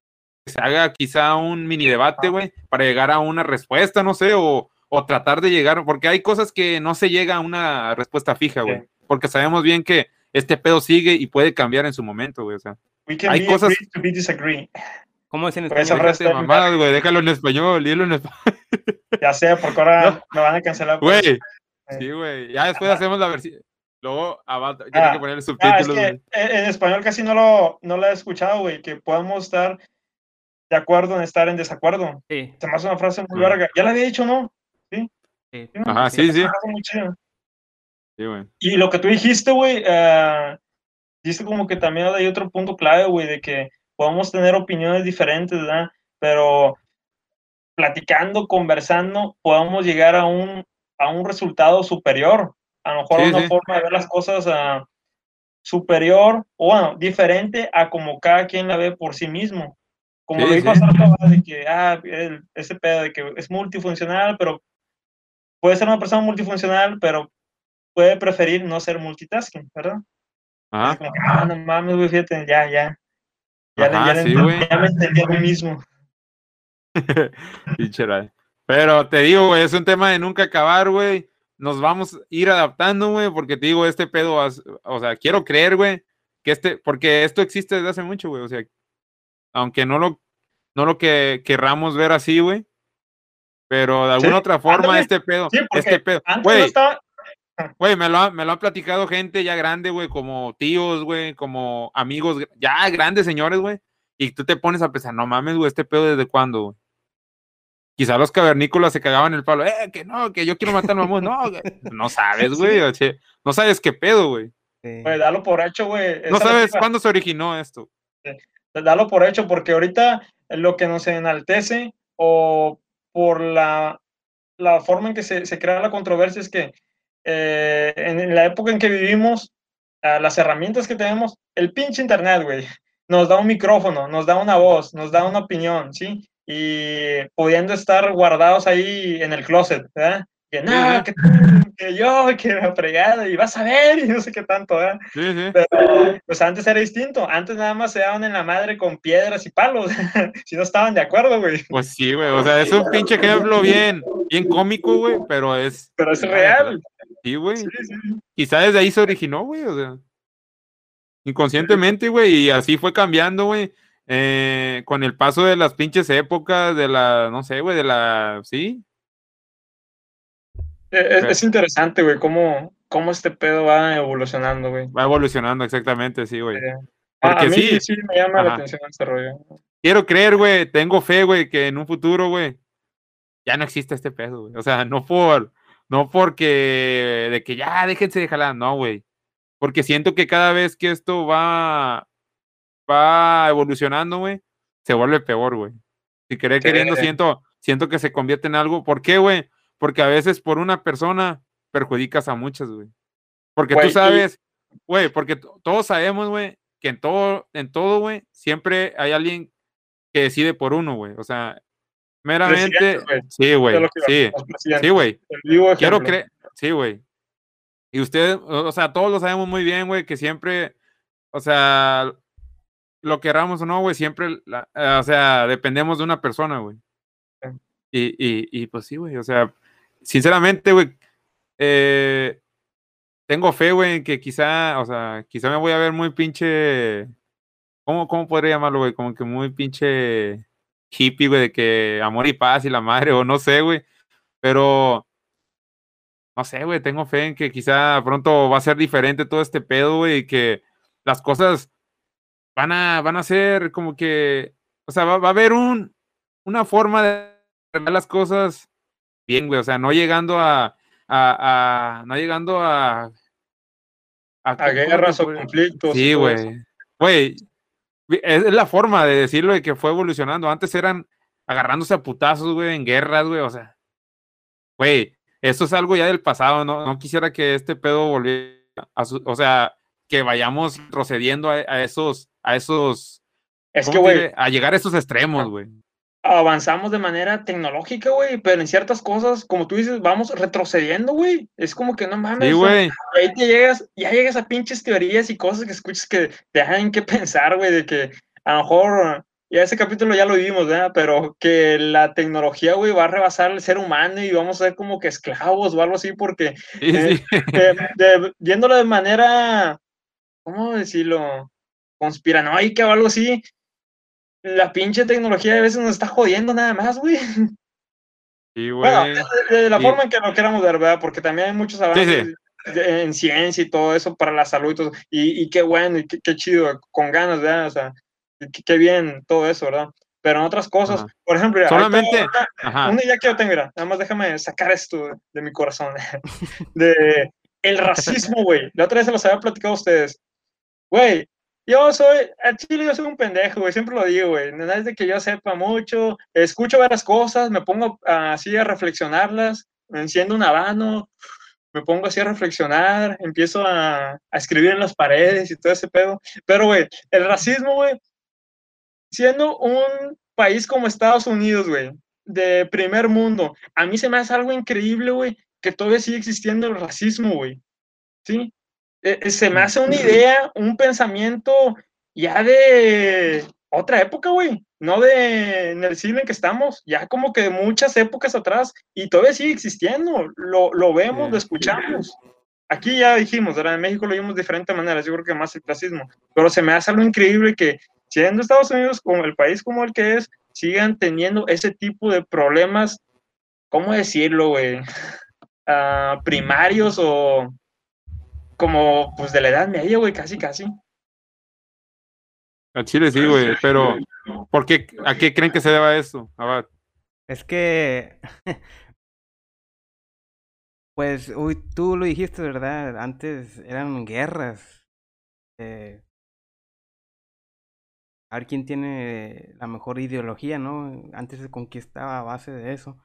se haga quizá un mini debate, güey, para llegar a una respuesta, no sé, o, o tratar de llegar, porque hay cosas que no se llega a una respuesta fija, güey, porque sabemos bien que este pedo sigue y puede cambiar en su momento, güey, o sea, hay cosas... to be disagree. ¿Cómo es en Pues esa español? frase- mamadas, güey, déjalo en español, dilo en español. Ya sé, porque ahora me van a cancelar. por Güey, eso. sí, güey, ya después hacemos la versión, luego abajo, tiene Ah, que ponerle Ah, es subtítulos, que güey. en español casi no lo, no lo he escuchado, güey, que podamos estar de acuerdo en estar en desacuerdo. Sí, Se me hace una frase muy Ah. larga. Ya la había dicho, ¿no? sí. ¿no? Ajá, sí, sí. Sí, güey. Y lo que tú dijiste, güey, eh, dijiste como que también hay otro punto clave, güey, de que podemos tener opiniones diferentes, ¿verdad? Pero platicando, conversando, podamos llegar a un, a un resultado superior. A lo mejor Sí, una sí. forma de ver las cosas ah, superior, o bueno, diferente a como cada quien la ve por sí mismo. Como Sí, lo dijo ¿verdad? de que, ah, el- ese pedo de que es multifuncional, pero puede ser una persona multifuncional, pero puede preferir no ser multitasking, ¿verdad? Ajá. Como ah, no mames, güey, fíjate, ya, ya. Ya, Ajá, ya, sí, güey. ya me entendí a mí mismo. Pero te digo, güey, es un tema de nunca acabar, güey. Nos vamos a ir adaptando, güey, porque te digo, este pedo, o sea, quiero creer, güey, que este, porque esto existe desde hace mucho, güey, o sea, aunque no lo, no lo que querramos ver así, güey, pero de alguna Sí, otra forma ándale. este pedo, Sí, este pedo, Antes no güey, estaba, güey, me lo, ha- me lo han platicado gente ya grande, güey, como tíos, güey, como amigos, ya grandes señores, güey, y tú te pones a pensar, no mames, güey, este pedo desde cuándo, güey. Quizá los cavernícolas se cagaban el palo, eh, que no, que yo quiero matar al mamut, no, güey. no sabes, güey, no sabes qué pedo, güey. sí. pues, dalo por hecho, güey. No la sabes cuándo se originó esto. dalo por hecho, porque ahorita lo que nos enaltece o por la, la forma en que se, se crea la controversia es que eh, en la época en que vivimos, ah, las herramientas que tenemos, el pinche internet, güey, nos da un micrófono, nos da una voz, nos da una opinión, ¿sí? Y pudiendo estar guardados ahí en el closet, ¿verdad? Que no, que, que yo, que la fregada, y vas a ver, y no sé qué tanto, ¿verdad? Sí, sí. Pero pues antes era distinto. Antes nada más se daban en la madre con piedras y palos. si no estaban de acuerdo, güey. Pues sí, güey. O sea, es un pinche ejemplo bien, bien cómico, güey, pero es. Pero es real. Sí, güey. Sí, sí. Quizá desde ahí se originó, güey. O sea, inconscientemente, güey. Y así fue cambiando, güey. eh, con el paso de las pinches épocas, de la, no sé, güey, de la. Sí. Es, es interesante, güey, cómo, cómo este pedo va evolucionando, güey. Va evolucionando, exactamente, sí, güey. Eh, a- Porque a mí sí. sí me llama la atención este rollo. Quiero creer, güey. Tengo fe, güey, que en un futuro, güey, ya no existe este pedo, güey. O sea, no por. No porque. De que ya déjense de jalar, no, güey. Porque siento que cada vez que esto va. Va evolucionando, güey, se vuelve peor, güey. Si querer Sí. queriendo, siento, siento que se convierte en algo. ¿Por qué, güey? Porque a veces por una persona perjudicas a muchas, güey. Porque tú sabes, güey, porque todos sabemos, güey, que en todo, en todo, güey, siempre hay alguien que decide por uno, güey. O sea, meramente, sí, güey, sí, sí, güey. Quiero creer, sí, güey. Y ustedes, o sea, todos lo sabemos muy bien, güey, que siempre, o sea, lo querramos o no, güey, siempre, la- o sea, dependemos de una persona, güey. Y, y, y pues sí, güey, o sea, sinceramente, güey, eh, tengo fe, güey, en que quizá, o sea, quizá me voy a ver muy pinche, ¿cómo, cómo podría llamarlo, güey? Como que muy pinche hippie, güey, de que amor y paz y la madre, o no sé, güey, pero no sé, güey, tengo fe en que quizá pronto va a ser diferente todo este pedo, güey, y que las cosas van a, van a ser como que, o sea, va, va a haber un, una forma de arreglar las cosas bien, güey, o sea, no llegando a, a, a no llegando a, a, A ¿cómo- cómo guerras o conflictos. Sí, güey. Güey, es la forma de decirlo de que fue evolucionando. Antes eran agarrándose a putazos, güey, en guerras, güey. O sea, güey, esto es algo ya del pasado, ¿no? No quisiera que este pedo volviera a su, o sea, que vayamos procediendo a, a esos, a esos Es que, ¿cómo te güey? A llegar a esos extremos, güey. Avanzamos de manera tecnológica, güey, pero en ciertas cosas, como tú dices, vamos retrocediendo, güey. Es como que no mames. Sí, güey. ahí te llegas, ya llegas a pinches teorías y cosas que escuchas que te dejan que pensar, güey, de que a lo mejor, ya ese capítulo ya lo vimos, ¿verdad? Pero que la tecnología, güey, va a rebasar al ser humano y vamos a ser como que esclavos o algo así, porque Sí, Eh, sí. de- de- viéndolo de manera, ¿cómo decirlo? Conspiranoica o algo así. La pinche tecnología a veces nos está jodiendo nada más, güey. Sí, Bueno, de, de la Sí. forma en que lo queramos ver, ¿verdad? Porque también hay muchos avances sí. de- en ciencia y todo eso para la salud y todo. Y, y qué bueno, y qué, qué chido, con ganas, ¿verdad? O sea, qué, qué bien todo eso, ¿verdad? Pero en otras cosas, Ajá. por ejemplo, mira, Solamente, una- ajá. una idea que yo tengo, mira, nada más déjame sacar esto de mi corazón. De el racismo, güey. La otra vez se los había platicado a ustedes. Güey, yo soy, al chile yo soy un pendejo, güey, siempre lo digo, güey. No es de que yo sepa mucho, escucho varias cosas, me pongo así a reflexionarlas, me enciendo un habano, me pongo así a reflexionar, empiezo a, a escribir en las paredes y todo ese pedo. Pero, güey, el racismo, güey, siendo un país como Estados Unidos, güey, de primer mundo, a mí se me hace algo increíble, güey, que todavía sigue existiendo el racismo, güey. ¿Sí? Eh, eh, se me hace una idea, un pensamiento ya de otra época, güey, no de en el siglo en que estamos, ya como que de muchas épocas atrás, y todavía sigue existiendo, lo, lo vemos, lo escuchamos. Aquí ya dijimos, ¿verdad? En México lo vimos de diferentes maneras, yo creo que más el pero se me hace algo increíble que siendo Estados Unidos como el país como el que es, sigan teniendo ese tipo de problemas, ¿cómo decirlo, güey? Ah, primarios o como pues de la edad media, güey, casi, casi. A Chile sí, güey. Pero, ¿por qué, ¿a qué creen que se deba eso? Abad? Es que, pues, uy, tú lo dijiste, ¿verdad? Antes eran guerras. eh, a ver quién tiene la mejor ideología, ¿no? Antes se conquistaba a base de eso.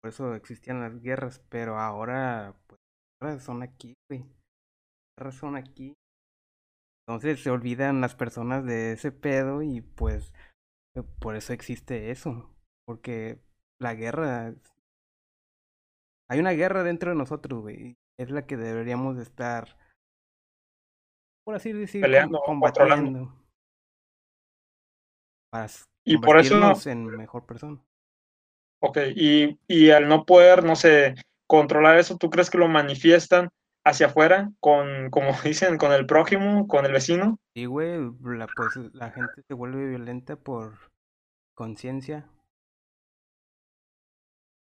Por eso existían las guerras, pero ahora, pues, son aquí, güey. Son aquí. Entonces se olvidan las personas de ese pedo y pues eh, por eso existe eso. Porque la guerra... Hay una guerra dentro de nosotros, güey. Es la que deberíamos de estar, por así decir, com- Peleando, combatiendo. Para Y por eso- convertirnos en mejor persona. Ok, y, y al no poder, no sé, controlar eso, ¿tú crees que lo manifiestan hacia afuera con, como dicen, con el prójimo, con el vecino? Y, güey, la, pues la gente se vuelve violenta por conciencia.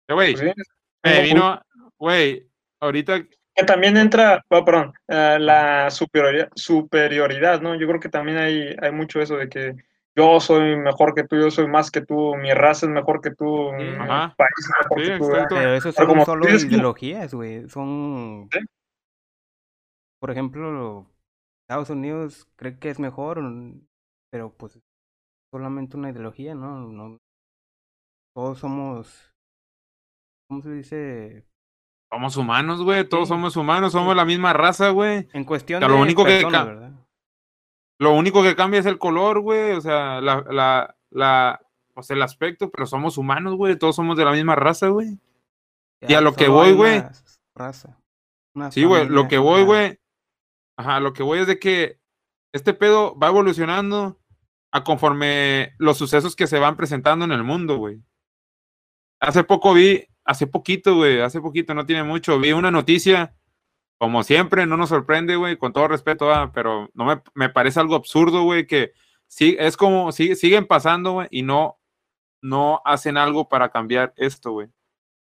Eh, Güey, Pues sí, me vino, güey, ahorita, Que también entra, oh, perdón, eh, la superioridad, superioridad, ¿no? Yo creo que también hay, hay mucho eso de que yo soy mejor que tú, yo soy más que tú, mi raza es mejor que tú, mi Ajá. país es mejor Sí, que tú. exacto. Pero eso Pero son como solo ideologías, güey. Son. Sí. Por ejemplo, Estados Unidos cree que es mejor, pero pues solamente una ideología, ¿no? no todos somos. ¿Cómo se dice? somos humanos, güey, todos Sí. somos humanos, somos la misma raza, güey. En cuestión de lo único que personas, ¿verdad? Lo único que cambia es el color, güey, o sea, la, la, la, o sea, el aspecto, pero somos humanos, güey, todos somos de la misma raza, güey. Y a lo que voy, güey. Raza. una Sí, güey, lo que voy, güey, ajá, lo que voy es de que este pedo va evolucionando a conforme los sucesos que se van presentando en el mundo, güey. Hace poco vi, hace poquito, güey, hace poquito, no tiene mucho, vi una noticia, como siempre, no nos sorprende, güey, con todo respeto, pero no me, me parece algo absurdo, güey, que sí, es como, sí, siguen pasando, güey, y no, no hacen algo para cambiar esto, güey.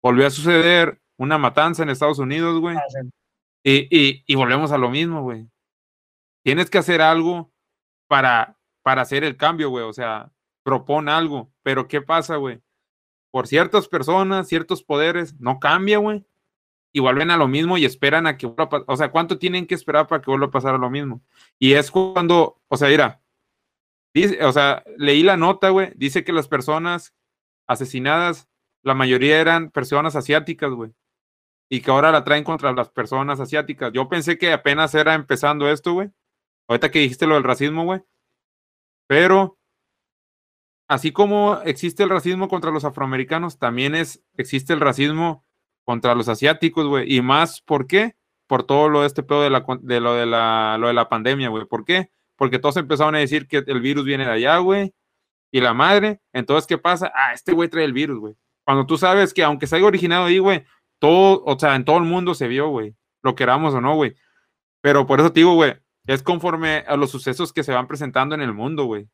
Volvió a suceder una matanza en Estados Unidos, güey. Ah. Y, y, y volvemos a lo mismo, güey. Tienes que hacer algo para, para hacer el cambio, güey. O sea, propon algo. Pero ¿qué pasa, güey? Por ciertas personas, ciertos poderes, no cambia, güey. Y vuelven a lo mismo y esperan a que vuelva a pasar. O sea, ¿cuánto tienen que esperar para que vuelva a pasar a lo mismo? Y es cuando, o sea, mira, dice, o sea, leí la nota, güey. Dice que las personas asesinadas, la mayoría eran personas asiáticas, güey y que ahora la traen contra las personas asiáticas. Yo pensé que apenas era empezando esto, güey. Ahorita que dijiste lo del racismo, güey. Pero así como existe el racismo contra los afroamericanos, también es, existe el racismo contra los asiáticos, güey. Y más, ¿por qué? Por todo lo de este pedo de, la, de, lo, de la, lo de la pandemia, güey. ¿Por qué? Porque todos empezaron a decir que el virus viene de allá, güey. Y la madre. Entonces, ¿qué pasa? Ah, este güey trae el virus, güey. Cuando tú sabes que aunque se haya originado ahí, güey, todo, o sea, en todo el mundo se vio, güey. Lo queramos o no, güey. Pero por eso te digo, güey, es conforme a los sucesos que se van presentando en el mundo, güey.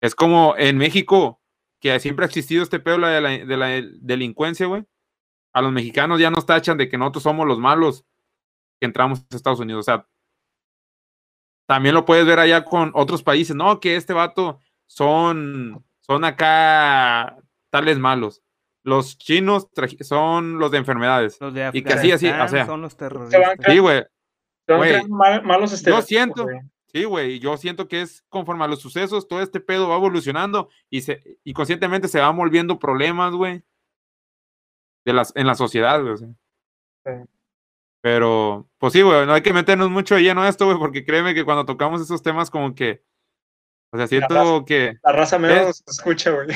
Es como en México, que siempre ha existido este pedo de la, de la delincuencia, güey. A los mexicanos ya nos tachan de que nosotros somos los malos que entramos a Estados Unidos. O sea, también lo puedes ver allá con otros países. No, que este vato son, son acá tales malos. Los chinos son los de enfermedades. Los de y que así, así, o sea. son los terroristas. Sí, güey. malos Yo siento, sí, güey, yo siento que es conforme a los sucesos, todo este pedo va evolucionando y, se, y conscientemente se van volviendo problemas, güey, de las, en la sociedad, güey. Pero, pues sí, güey, no hay que meternos mucho de lleno a esto, güey, porque créeme que cuando tocamos esos temas, como que. O sea, siento que. La raza menos se escucha, güey.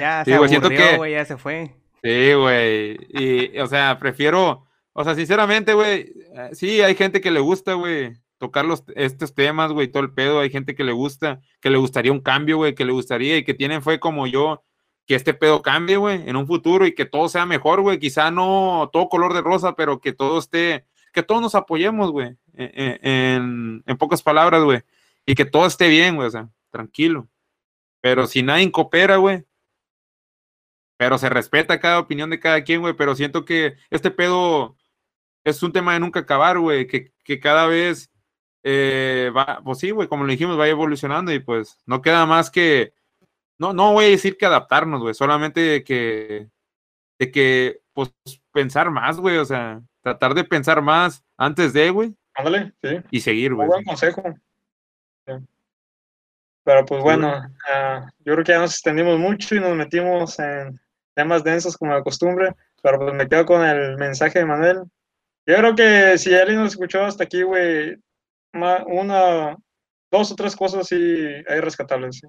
Ya, sí, güey, siento que. Wey, ya se fue. Sí, güey. Y, o sea, prefiero. O sea, sinceramente, güey, eh, sí, hay gente que le gusta, güey, tocar los, estos temas, güey, todo el pedo. Hay gente que le gusta, que le gustaría un cambio, güey, que le gustaría y que tienen fe como yo, que este pedo cambie, güey, en un futuro y que todo sea mejor, güey. Quizá no todo color de rosa, pero que todo esté que todos nos apoyemos, güey, e, e, en, pocas palabras, güey, y que todo esté bien, güey, o sea, tranquilo. Pero si nadie coopera, güey, pero se respeta cada opinión de cada quien, güey, pero siento que este pedo es un tema de nunca acabar, güey, que, cada vez eh, va, pues sí, güey, como lo dijimos, va evolucionando y pues no queda más que, no, no voy a decir que adaptarnos, güey, solamente que, de que, pues, pensar más, güey, o sea, tratar de pensar más antes de, güey. Ándale, sí. Y seguir, güey. buen consejo. Pero pues bueno, uh, yo creo que ya nos extendimos mucho y nos metimos en temas densos como de costumbre, pero pues me quedo con el mensaje de Manuel. Yo creo que si alguien nos escuchó hasta aquí, güey, una, dos o tres cosas sí hay rescatables. ¿sí?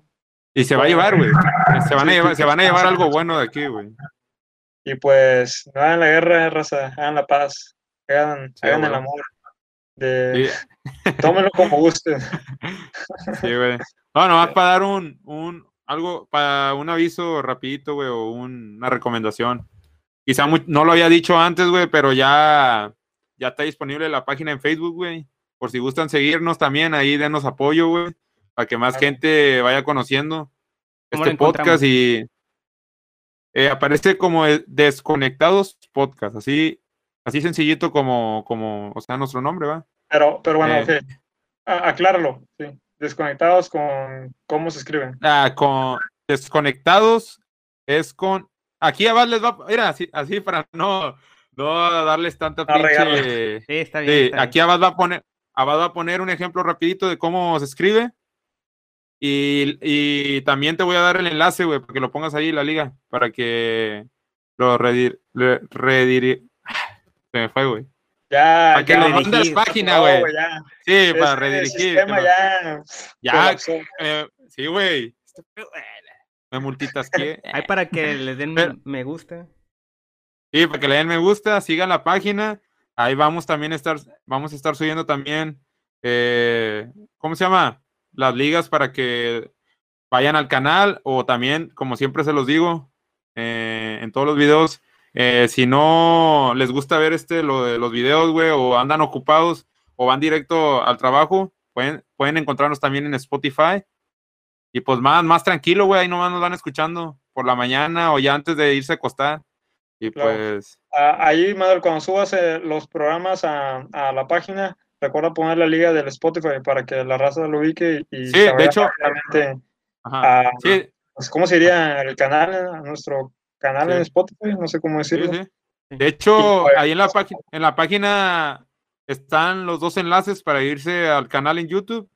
Y se va a llevar, güey. Se van a llevar, se van a llevar algo bueno de aquí, güey. Y pues, no hagan la guerra, raza, hagan la paz, hagan, hagan el amor. De... Tómenlo como gusten. Sí, güey. No, nomás para dar un, un, algo, para un aviso rapidito, güey, o una recomendación. Quizá no lo había dicho antes, güey, pero ya, ya está disponible la página en Facebook, güey. Por si gustan seguirnos también, ahí denos apoyo, güey, para que más gente vaya conociendo este podcast y eh, aparece como Desconectados Podcast, así, así sencillito como, como, o sea, nuestro nombre, ¿va? Pero, pero bueno, eh, acláralo, sí. Desconectados con, ¿cómo se escriben? Ah, con Desconectados es con, aquí abajo les va, mira, así, así para no, no darles tanta pinche... Sí, está bien, aquí abajo va a poner, abajo va a poner un ejemplo rapidito de cómo se escribe y, también te voy a dar el enlace, güey, para que lo pongas ahí en la liga, para que lo redir, redir, se me fue, güey. Ya, para que lo mandes página, güey. sí, para redirigir. ya, ya eh, sí, güey. Me multitasqué. Ahí para que le den me gusta. Sí, para que le den me gusta, sigan la página. Ahí vamos también a estar, vamos a estar subiendo también, eh, ¿cómo se llama? Las ligas para que vayan al canal o también, como siempre se los digo eh, en todos los videos, eh, si no les gusta ver este, lo de los videos, güey, o andan ocupados o van directo al trabajo, pueden, pueden encontrarnos también en Spotify. Y pues más, más tranquilo, güey, ahí nomás nos van escuchando por la mañana o ya antes de irse a acostar. Y pues... Ahí, Madre, cuando subas eh, los programas a, a la página, recuerda poner la liga del Spotify para que la raza lo ubique y sí, de hecho, a, pues, ¿cómo sería el canal, nuestro canal en Spotify? No sé cómo decirlo. de hecho, pues, ahí en la, página, en la página están los dos enlaces para irse al canal en YouTube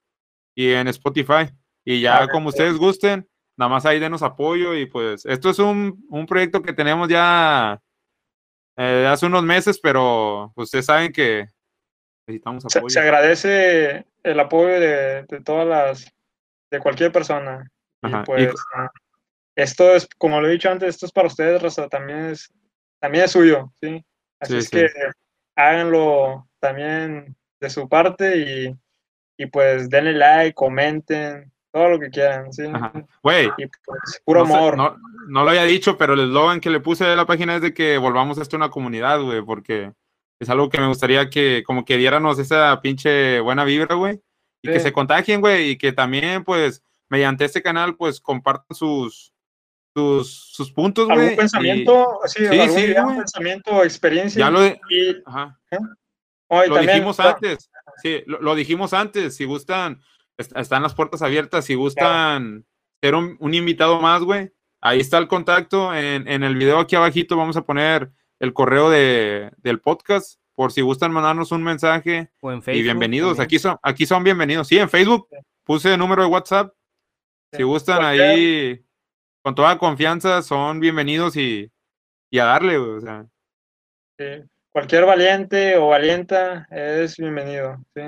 y en Spotify. Y ya ah, como ustedes gusten, nada más ahí denos apoyo y pues esto es un, un proyecto que tenemos ya eh, hace unos meses, pero ustedes saben que necesitamos apoyo. Se, agradece el apoyo de, todas las, de cualquier persona. Ajá, y pues ah, esto es, como lo he dicho antes, esto es para ustedes, raza, también es, también es suyo, ¿sí? Así Sí, es sí. que háganlo también de su parte y, y pues denle like, comenten, todo lo que quieran, ¿sí? Güey, Y pues puro no, sé- amor. no, no lo había dicho, pero el eslogan que le puse a la página es de que volvamos esto una comunidad, güey, porque es algo que me gustaría que como que diéramos esa pinche buena vibra, güey, y que se contagien, güey, y que también, pues, mediante este canal, pues, compartan sus, sus, sus puntos, güey. ¿Algún y- pensamiento? Sí, Sí, algún sí, pensamiento, experiencia. Ya lo, y, ajá. oh, y lo también, dijimos claro, antes, sí, lo, lo dijimos antes, si gustan, est- están las puertas abiertas, si gustan ser un, un invitado más, güey, ahí está el contacto, en, en el video aquí abajito vamos a poner el correo de, del podcast, por si gustan mandarnos un mensaje, O en Facebook. y bienvenidos, también. aquí son, aquí son bienvenidos, sí, en Facebook puse el número de WhatsApp, si gustan ahí, con toda confianza, son bienvenidos y, y a darle, o sea, Sí, Cualquier valiente o valienta es bienvenido, ¿sí?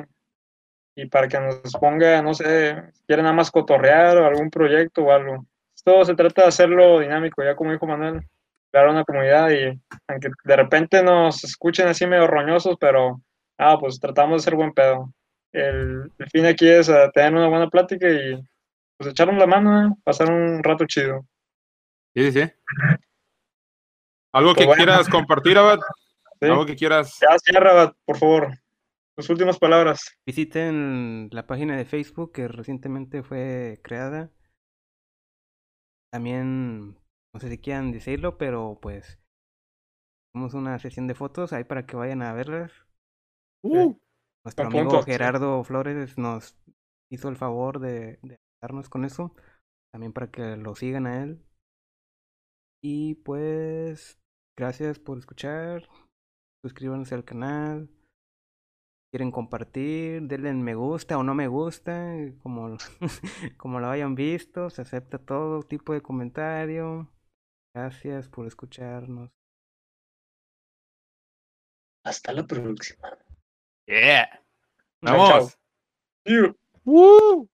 Y para que nos ponga, no sé, si quieren nada más cotorrear o algún proyecto o algo. Esto se trata de hacerlo dinámico, ya como dijo Manuel, crear una comunidad y aunque de repente nos escuchen así medio roñosos, pero, ah, pues tratamos de ser buen pedo. El, el fin aquí es eh, tener una buena plática y pues echarnos la mano, ¿eh? pasar un rato chido. sí, sí, sí. ¿Algo Pues que bueno. quieras compartir, Abad? ¿sí? ¿Algo que quieras? Ya cierra, por favor, tus últimas palabras. Visiten la página de Facebook que recientemente fue creada. También, no sé si quieran decirlo, pero pues tenemos una sesión de fotos ahí para que vayan a verlas. Uh, Nuestro amigo punto. Gerardo Flores nos hizo el favor de, de ayudarnos con eso. También para que lo sigan a él. Y pues, gracias por escuchar. Suscríbanse al canal. Quieren compartir, denle en me gusta o no me gusta, como, como lo hayan visto. Se acepta todo tipo de comentario. Gracias por escucharnos. Hasta la próxima. yeah. Chao, chao. Vamos. See you. Uh.